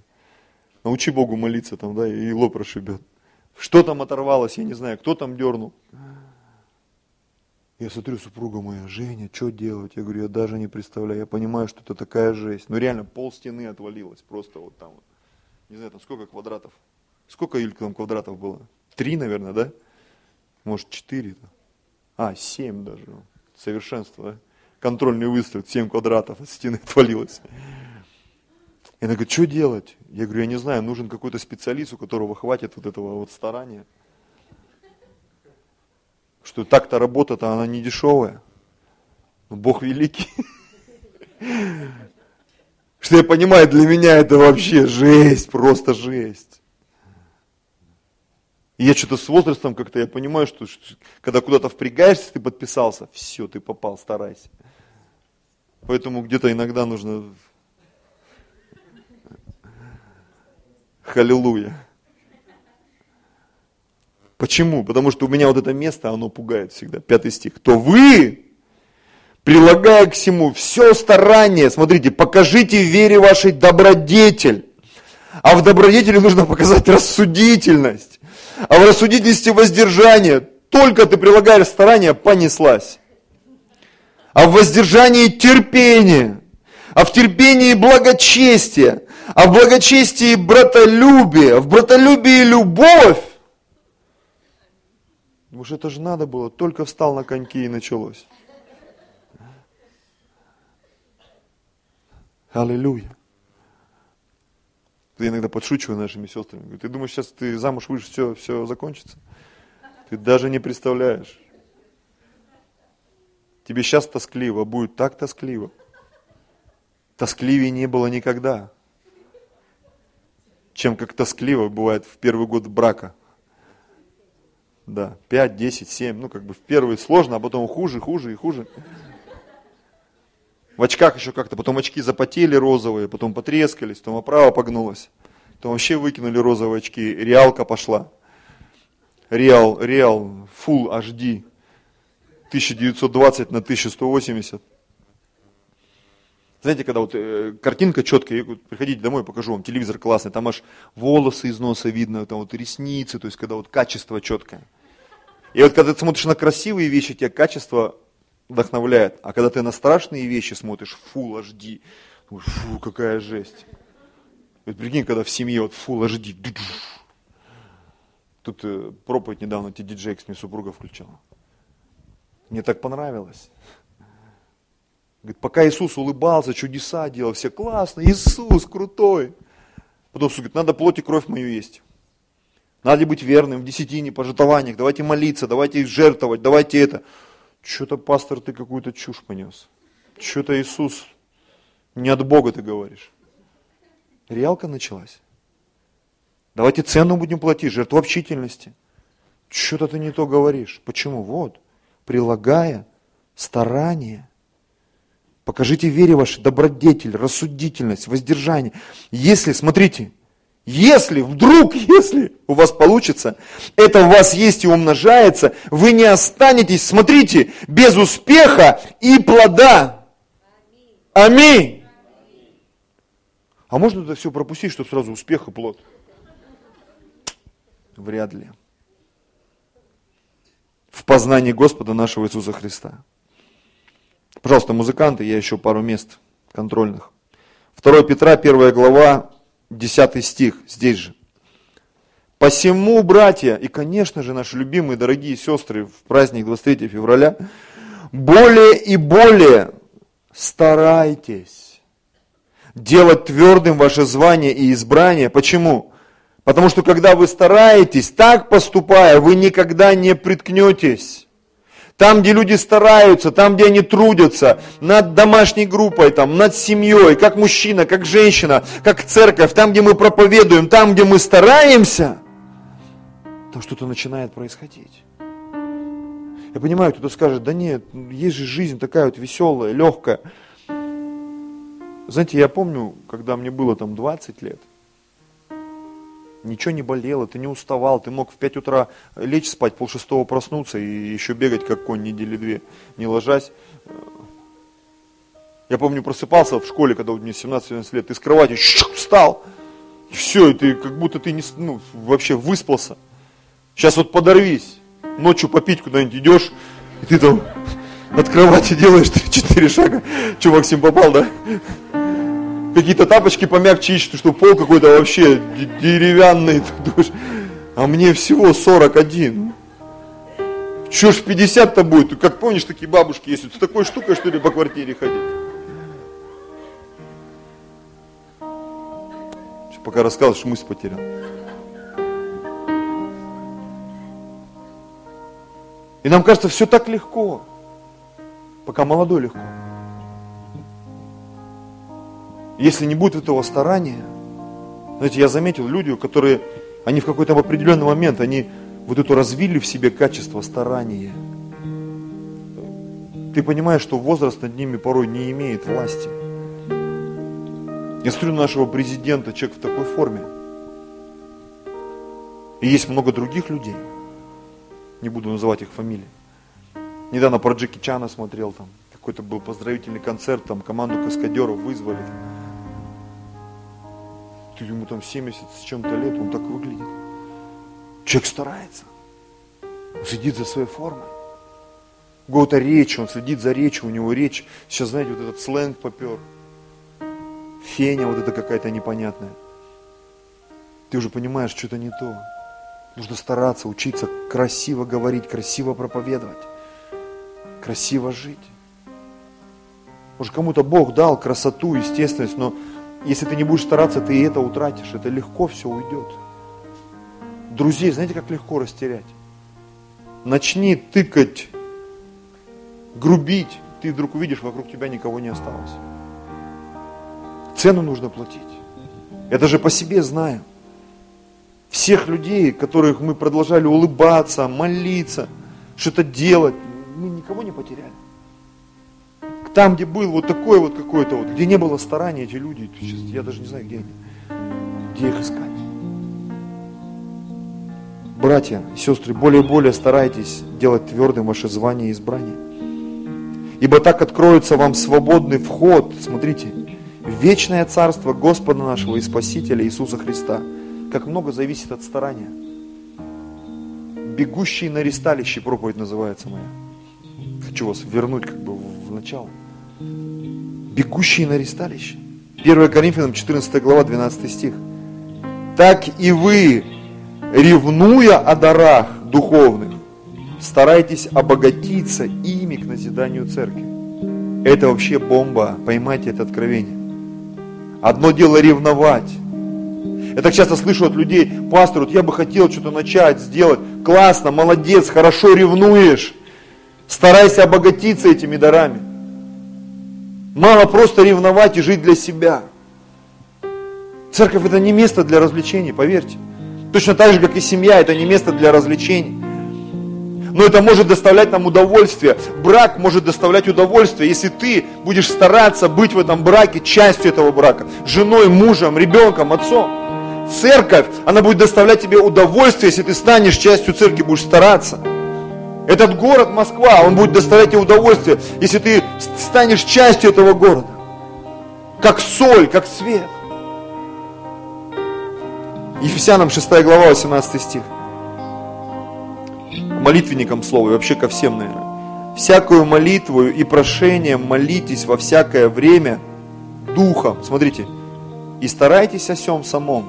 научи Богу молиться там, да, и лоб расшибет. Что там оторвалось, я не знаю, кто там дернул. Я смотрю, супруга моя, Женя, что делать? Я говорю, я даже не представляю, я понимаю, что это такая жесть. Ну реально, пол стены отвалилось, просто вот там вот. Не знаю, там сколько квадратов. Сколько, Юлька, там квадратов было? Три, наверное, да? Может, четыре? А, семь даже. Совершенство, да? контрольный выстрел, 7 квадратов от стены отвалилось. И она говорит, что делать? Я говорю, я не знаю, нужен какой-то специалист, у которого хватит вот этого вот старания. Что так-то работа-то она не дешевая. Но Бог великий. Что я понимаю, для меня это вообще жесть, просто жесть. Я что-то с возрастом как-то, я понимаю, что, что когда куда-то впрягаешься, ты подписался, все, ты попал, старайся. Поэтому где-то иногда нужно... Халилуя. Почему? Потому что у меня вот это место, оно пугает всегда. Пятый стих. То вы, прилагая к всему все старание, смотрите, покажите вере вашей добродетель. А в добродетели нужно показать рассудительность. А в рассудительности воздержание. Только ты прилагаешь старание, понеслась а в воздержании терпение, а в терпении благочестие, а в благочестии братолюбие, в братолюбии любовь. Уж это же надо было, только встал на коньки и началось. Аллилуйя. Я иногда подшучиваю нашими сестрами. Говорю, ты думаешь, сейчас ты замуж выйдешь, все, все закончится? Ты даже не представляешь. Тебе сейчас тоскливо, будет так тоскливо. Тоскливее не было никогда, чем как тоскливо бывает в первый год брака. Да, 5, 10, 7, ну как бы в первый сложно, а потом хуже, хуже и хуже. В очках еще как-то, потом очки запотели розовые, потом потрескались, потом оправа погнулась. Потом вообще выкинули розовые очки, реалка пошла. Реал, реал, full HD. 1920 на 1180. Знаете, когда вот э, картинка четкая, приходите домой, покажу вам, телевизор классный, там аж волосы из носа видно, там вот ресницы, то есть когда вот качество четкое. И вот когда ты смотришь на красивые вещи, тебя качество вдохновляет. А когда ты на страшные вещи смотришь, фу, HD, фу, какая жесть. Вот прикинь, когда в семье вот фу, HD. Тут э, проповедь недавно тебе диджей с мне супруга включала. Мне так понравилось. Говорит, пока Иисус улыбался, чудеса делал, все классно, Иисус крутой. Потом Иисус говорит, надо плоть и кровь мою есть. Надо быть верным в десятине, пожертвованиях, давайте молиться, давайте жертвовать, давайте это. Что-то, пастор, ты какую-то чушь понес. Что-то Иисус, не от Бога ты говоришь. Реалка началась. Давайте цену будем платить, жертву общительности. Что-то ты не то говоришь. Почему? Вот прилагая старание. Покажите вере вашей добродетель, рассудительность, воздержание. Если, смотрите, если, вдруг, если у вас получится, это у вас есть и умножается, вы не останетесь, смотрите, без успеха и плода. Аминь. А можно это все пропустить, чтобы сразу успех и плод? Вряд ли в познании Господа нашего Иисуса Христа. Пожалуйста, музыканты, я еще пару мест контрольных. 2 Петра, 1 глава, 10 стих, здесь же. Посему, братья, и, конечно же, наши любимые, дорогие сестры в праздник 23 февраля, более и более старайтесь делать твердым ваше звание и избрание. Почему? Потому что когда вы стараетесь, так поступая, вы никогда не приткнетесь. Там, где люди стараются, там, где они трудятся, над домашней группой, там, над семьей, как мужчина, как женщина, как церковь, там, где мы проповедуем, там, где мы стараемся, там что-то начинает происходить. Я понимаю, кто-то скажет, да нет, есть же жизнь такая вот веселая, легкая. Знаете, я помню, когда мне было там 20 лет, ничего не болело, ты не уставал, ты мог в 5 утра лечь спать, пол шестого проснуться и еще бегать как конь недели две, не ложась. Я помню, просыпался в школе, когда мне 17-17 лет, с кровати щук, встал, и все, и ты как будто ты не, ну, вообще выспался. Сейчас вот подорвись, ночью попить куда-нибудь идешь, и ты там от кровати делаешь 3-4 шага. Че, Максим, попал, да? Какие-то тапочки помягче ищут, что пол какой-то вообще деревянный. А мне всего 41. Что ж 50-то будет? Как помнишь, такие бабушки есть, с такой штукой, что ли, по квартире ходить? Пока рассказывал, что мысль потерял. И нам кажется, все так легко. Пока молодой легко. Если не будет этого старания, знаете, я заметил люди, которые, они в какой-то определенный момент, они вот эту развили в себе качество старания. Ты понимаешь, что возраст над ними порой не имеет власти. Я смотрю на нашего президента, человек в такой форме. И есть много других людей, не буду называть их фамилии. Недавно про Джеки Чана смотрел, там какой-то был поздравительный концерт, там команду каскадеров вызвали. Там ты ему там 70 с чем-то лет, он так выглядит. Человек старается. Он следит за своей формой. У кого-то речь, он следит за речью, у него речь. Сейчас, знаете, вот этот сленг попер. Феня вот это какая-то непонятная. Ты уже понимаешь, что-то не то. Нужно стараться, учиться красиво говорить, красиво проповедовать, красиво жить. Может, кому-то Бог дал красоту, естественность, но если ты не будешь стараться, ты и это утратишь. Это легко все уйдет. Друзей, знаете, как легко растерять? Начни тыкать, грубить, ты вдруг увидишь, вокруг тебя никого не осталось. Цену нужно платить. Это же по себе знаю. Всех людей, которых мы продолжали улыбаться, молиться, что-то делать, мы никого не потеряли там, где был вот такой вот какой-то вот, где не было старания, эти люди, сейчас, я даже не знаю, где они, где их искать. Братья сестры, более и более старайтесь делать твердым ваше звание и избрание. Ибо так откроется вам свободный вход, смотрите, в вечное царство Господа нашего и Спасителя Иисуса Христа. Как много зависит от старания. Бегущий на ресталище проповедь называется моя. Хочу вас вернуть как бы в начало бегущие на ресталище. 1 Коринфянам 14 глава 12 стих. Так и вы, ревнуя о дарах духовных, старайтесь обогатиться ими к назиданию церкви. Это вообще бомба, поймайте это откровение. Одно дело ревновать. Я так часто слышу от людей, пастор, вот я бы хотел что-то начать, сделать. Классно, молодец, хорошо ревнуешь. Старайся обогатиться этими дарами. Мало просто ревновать и жить для себя. Церковь это не место для развлечений, поверьте. Точно так же, как и семья, это не место для развлечений. Но это может доставлять нам удовольствие. Брак может доставлять удовольствие, если ты будешь стараться быть в этом браке частью этого брака. Женой, мужем, ребенком, отцом. Церковь, она будет доставлять тебе удовольствие, если ты станешь частью церкви, будешь стараться. Этот город Москва, он будет доставлять тебе удовольствие, если ты станешь частью этого города. Как соль, как свет. Ефесянам 6 глава, 18 стих. Молитвенникам слово, и вообще ко всем, наверное. Всякую молитву и прошение молитесь во всякое время Духом. Смотрите. И старайтесь о всем самом.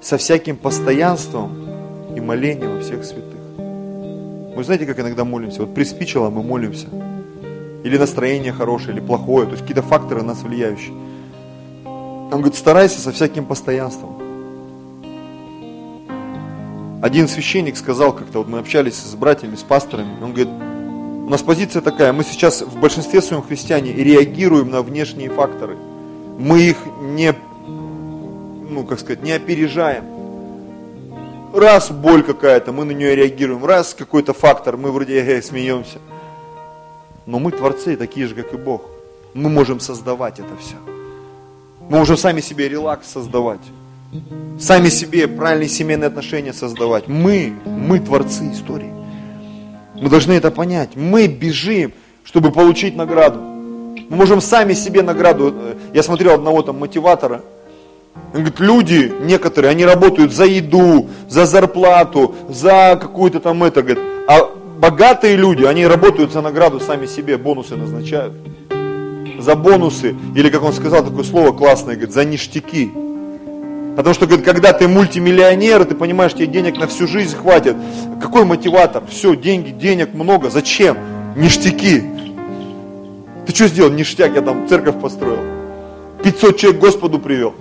со всяким постоянством и молением во всех святых. Вы знаете, как иногда молимся? Вот приспичило, мы молимся. Или настроение хорошее, или плохое. То есть какие-то факторы нас влияющие. Он говорит, старайся со всяким постоянством. Один священник сказал как-то, вот мы общались с братьями, с пасторами, он говорит, у нас позиция такая, мы сейчас в большинстве своем христиане реагируем на внешние факторы. Мы их не, ну как сказать, не опережаем. Раз боль какая-то, мы на нее реагируем, раз какой-то фактор, мы вроде э, смеемся. Но мы творцы, такие же, как и Бог. Мы можем создавать это все. Мы можем сами себе релакс создавать. Сами себе правильные семейные отношения создавать. Мы, мы творцы истории. Мы должны это понять. Мы бежим, чтобы получить награду. Мы можем сами себе награду. Я смотрел одного там мотиватора. Он говорит, люди некоторые, они работают за еду, за зарплату, за какую-то там это, говорит. А богатые люди, они работают за награду сами себе, бонусы назначают. За бонусы, или как он сказал, такое слово классное, говорит, за ништяки. Потому что, говорит, когда ты мультимиллионер, ты понимаешь, тебе денег на всю жизнь хватит. Какой мотиватор? Все, деньги, денег много. Зачем? Ништяки. Ты что сделал? Ништяк, я там церковь построил. 500 человек Господу привел.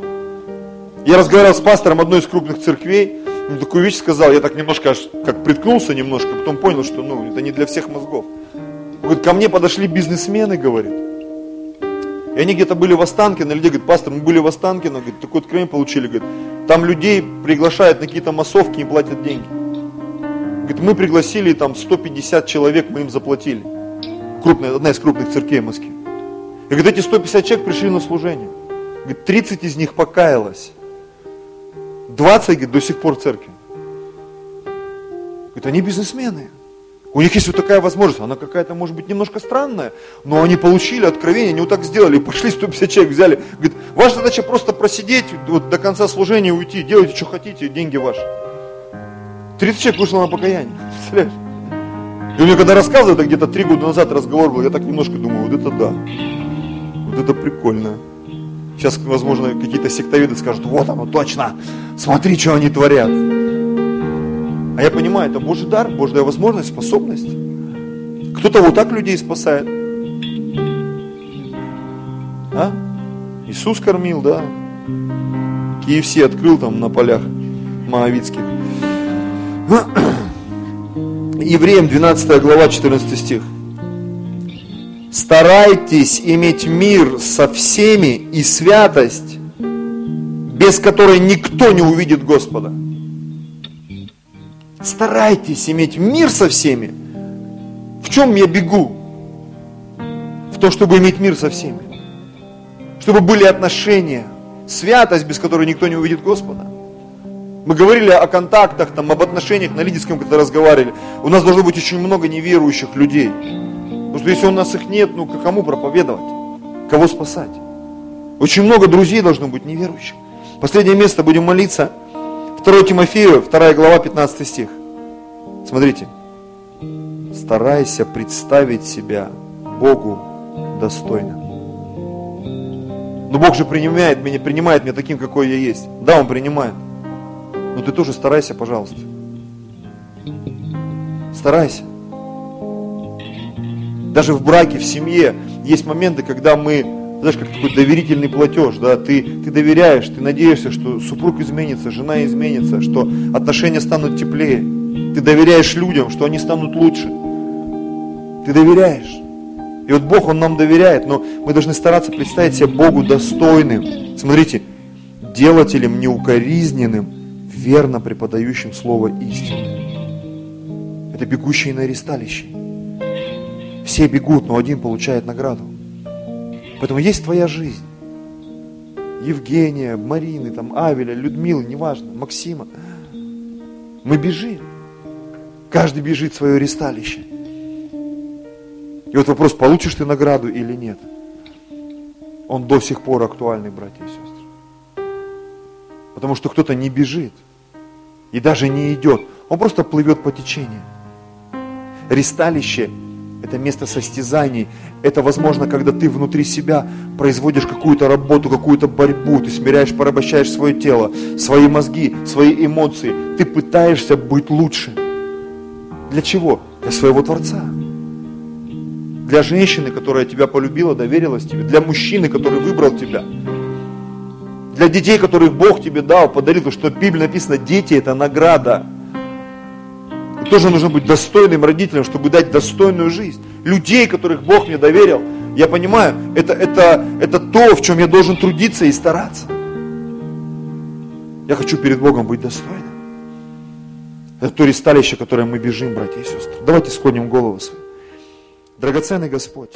Я разговаривал с пастором одной из крупных церквей, он такую вещь сказал, я так немножко аж как приткнулся немножко, потом понял, что ну, это не для всех мозгов. Он говорит, ко мне подошли бизнесмены, говорит, и они где-то были в Останкино, людей говорит, пастор, мы были в Останкино, говорит, такое откровение получили, говорит, там людей приглашают на какие-то массовки и платят деньги. Говорит, мы пригласили там 150 человек, мы им заплатили. Крупная, одна из крупных церквей в Москве. И говорит, эти 150 человек пришли на служение. Говорит, 30 из них покаялось. 20, говорит, до сих пор в церкви. Говорит, они бизнесмены. У них есть вот такая возможность, она какая-то может быть немножко странная, но они получили откровение, они вот так сделали, пошли 150 человек взяли. Говорит, ваша задача просто просидеть вот до конца служения уйти, делайте, что хотите, деньги ваши. 30 человек вышло на покаяние, представляешь? И меня когда рассказывал, это где-то три года назад разговор был, я так немножко думаю, вот это да, вот это прикольно. Сейчас, возможно, какие-то сектовиды скажут, вот оно точно, смотри, что они творят. А я понимаю, это Божий дар, Божья возможность, способность. Кто-то вот так людей спасает. А? Иисус кормил, да. KFC открыл там на полях Моавицких. Евреям 12 глава 14 стих. Старайтесь иметь мир со всеми и святость, без которой никто не увидит Господа. Старайтесь иметь мир со всеми. В чем я бегу? В то, чтобы иметь мир со всеми. Чтобы были отношения, святость, без которой никто не увидит Господа. Мы говорили о контактах, там, об отношениях, на лидерском когда разговаривали. У нас должно быть очень много неверующих людей. Потому что если у нас их нет, ну кому проповедовать? Кого спасать? Очень много друзей должно быть неверующих. Последнее место будем молиться – 2 Тимофею, 2 глава, 15 стих. Смотрите. Старайся представить себя Богу достойно. Но Бог же принимает меня, принимает меня таким, какой я есть. Да, Он принимает. Но ты тоже старайся, пожалуйста. Старайся. Даже в браке, в семье есть моменты, когда мы знаешь, как такой доверительный платеж, да, ты, ты доверяешь, ты надеешься, что супруг изменится, жена изменится, что отношения станут теплее. Ты доверяешь людям, что они станут лучше. Ты доверяешь. И вот Бог, Он нам доверяет, но мы должны стараться представить себя Богу достойным. Смотрите, делателем неукоризненным, верно преподающим Слово истины. Это бегущие на аресталище. Все бегут, но один получает награду. Поэтому есть твоя жизнь. Евгения, Марины, там, Авеля, Людмилы, неважно, Максима. Мы бежим. Каждый бежит в свое ресталище. И вот вопрос, получишь ты награду или нет. Он до сих пор актуальный, братья и сестры. Потому что кто-то не бежит и даже не идет. Он просто плывет по течению. Ресталище это место состязаний, это возможно, когда ты внутри себя производишь какую-то работу, какую-то борьбу, ты смиряешь, порабощаешь свое тело, свои мозги, свои эмоции, ты пытаешься быть лучше. Для чего? Для своего Творца. Для женщины, которая тебя полюбила, доверилась тебе, для мужчины, который выбрал тебя, для детей, которых Бог тебе дал, подарил, потому что в Библии написано, дети это награда тоже нужно быть достойным родителем, чтобы дать достойную жизнь. Людей, которых Бог мне доверил, я понимаю, это, это, это то, в чем я должен трудиться и стараться. Я хочу перед Богом быть достойным. Это то ресталище, которое мы бежим, братья и сестры. Давайте склоним голову свою. Драгоценный Господь,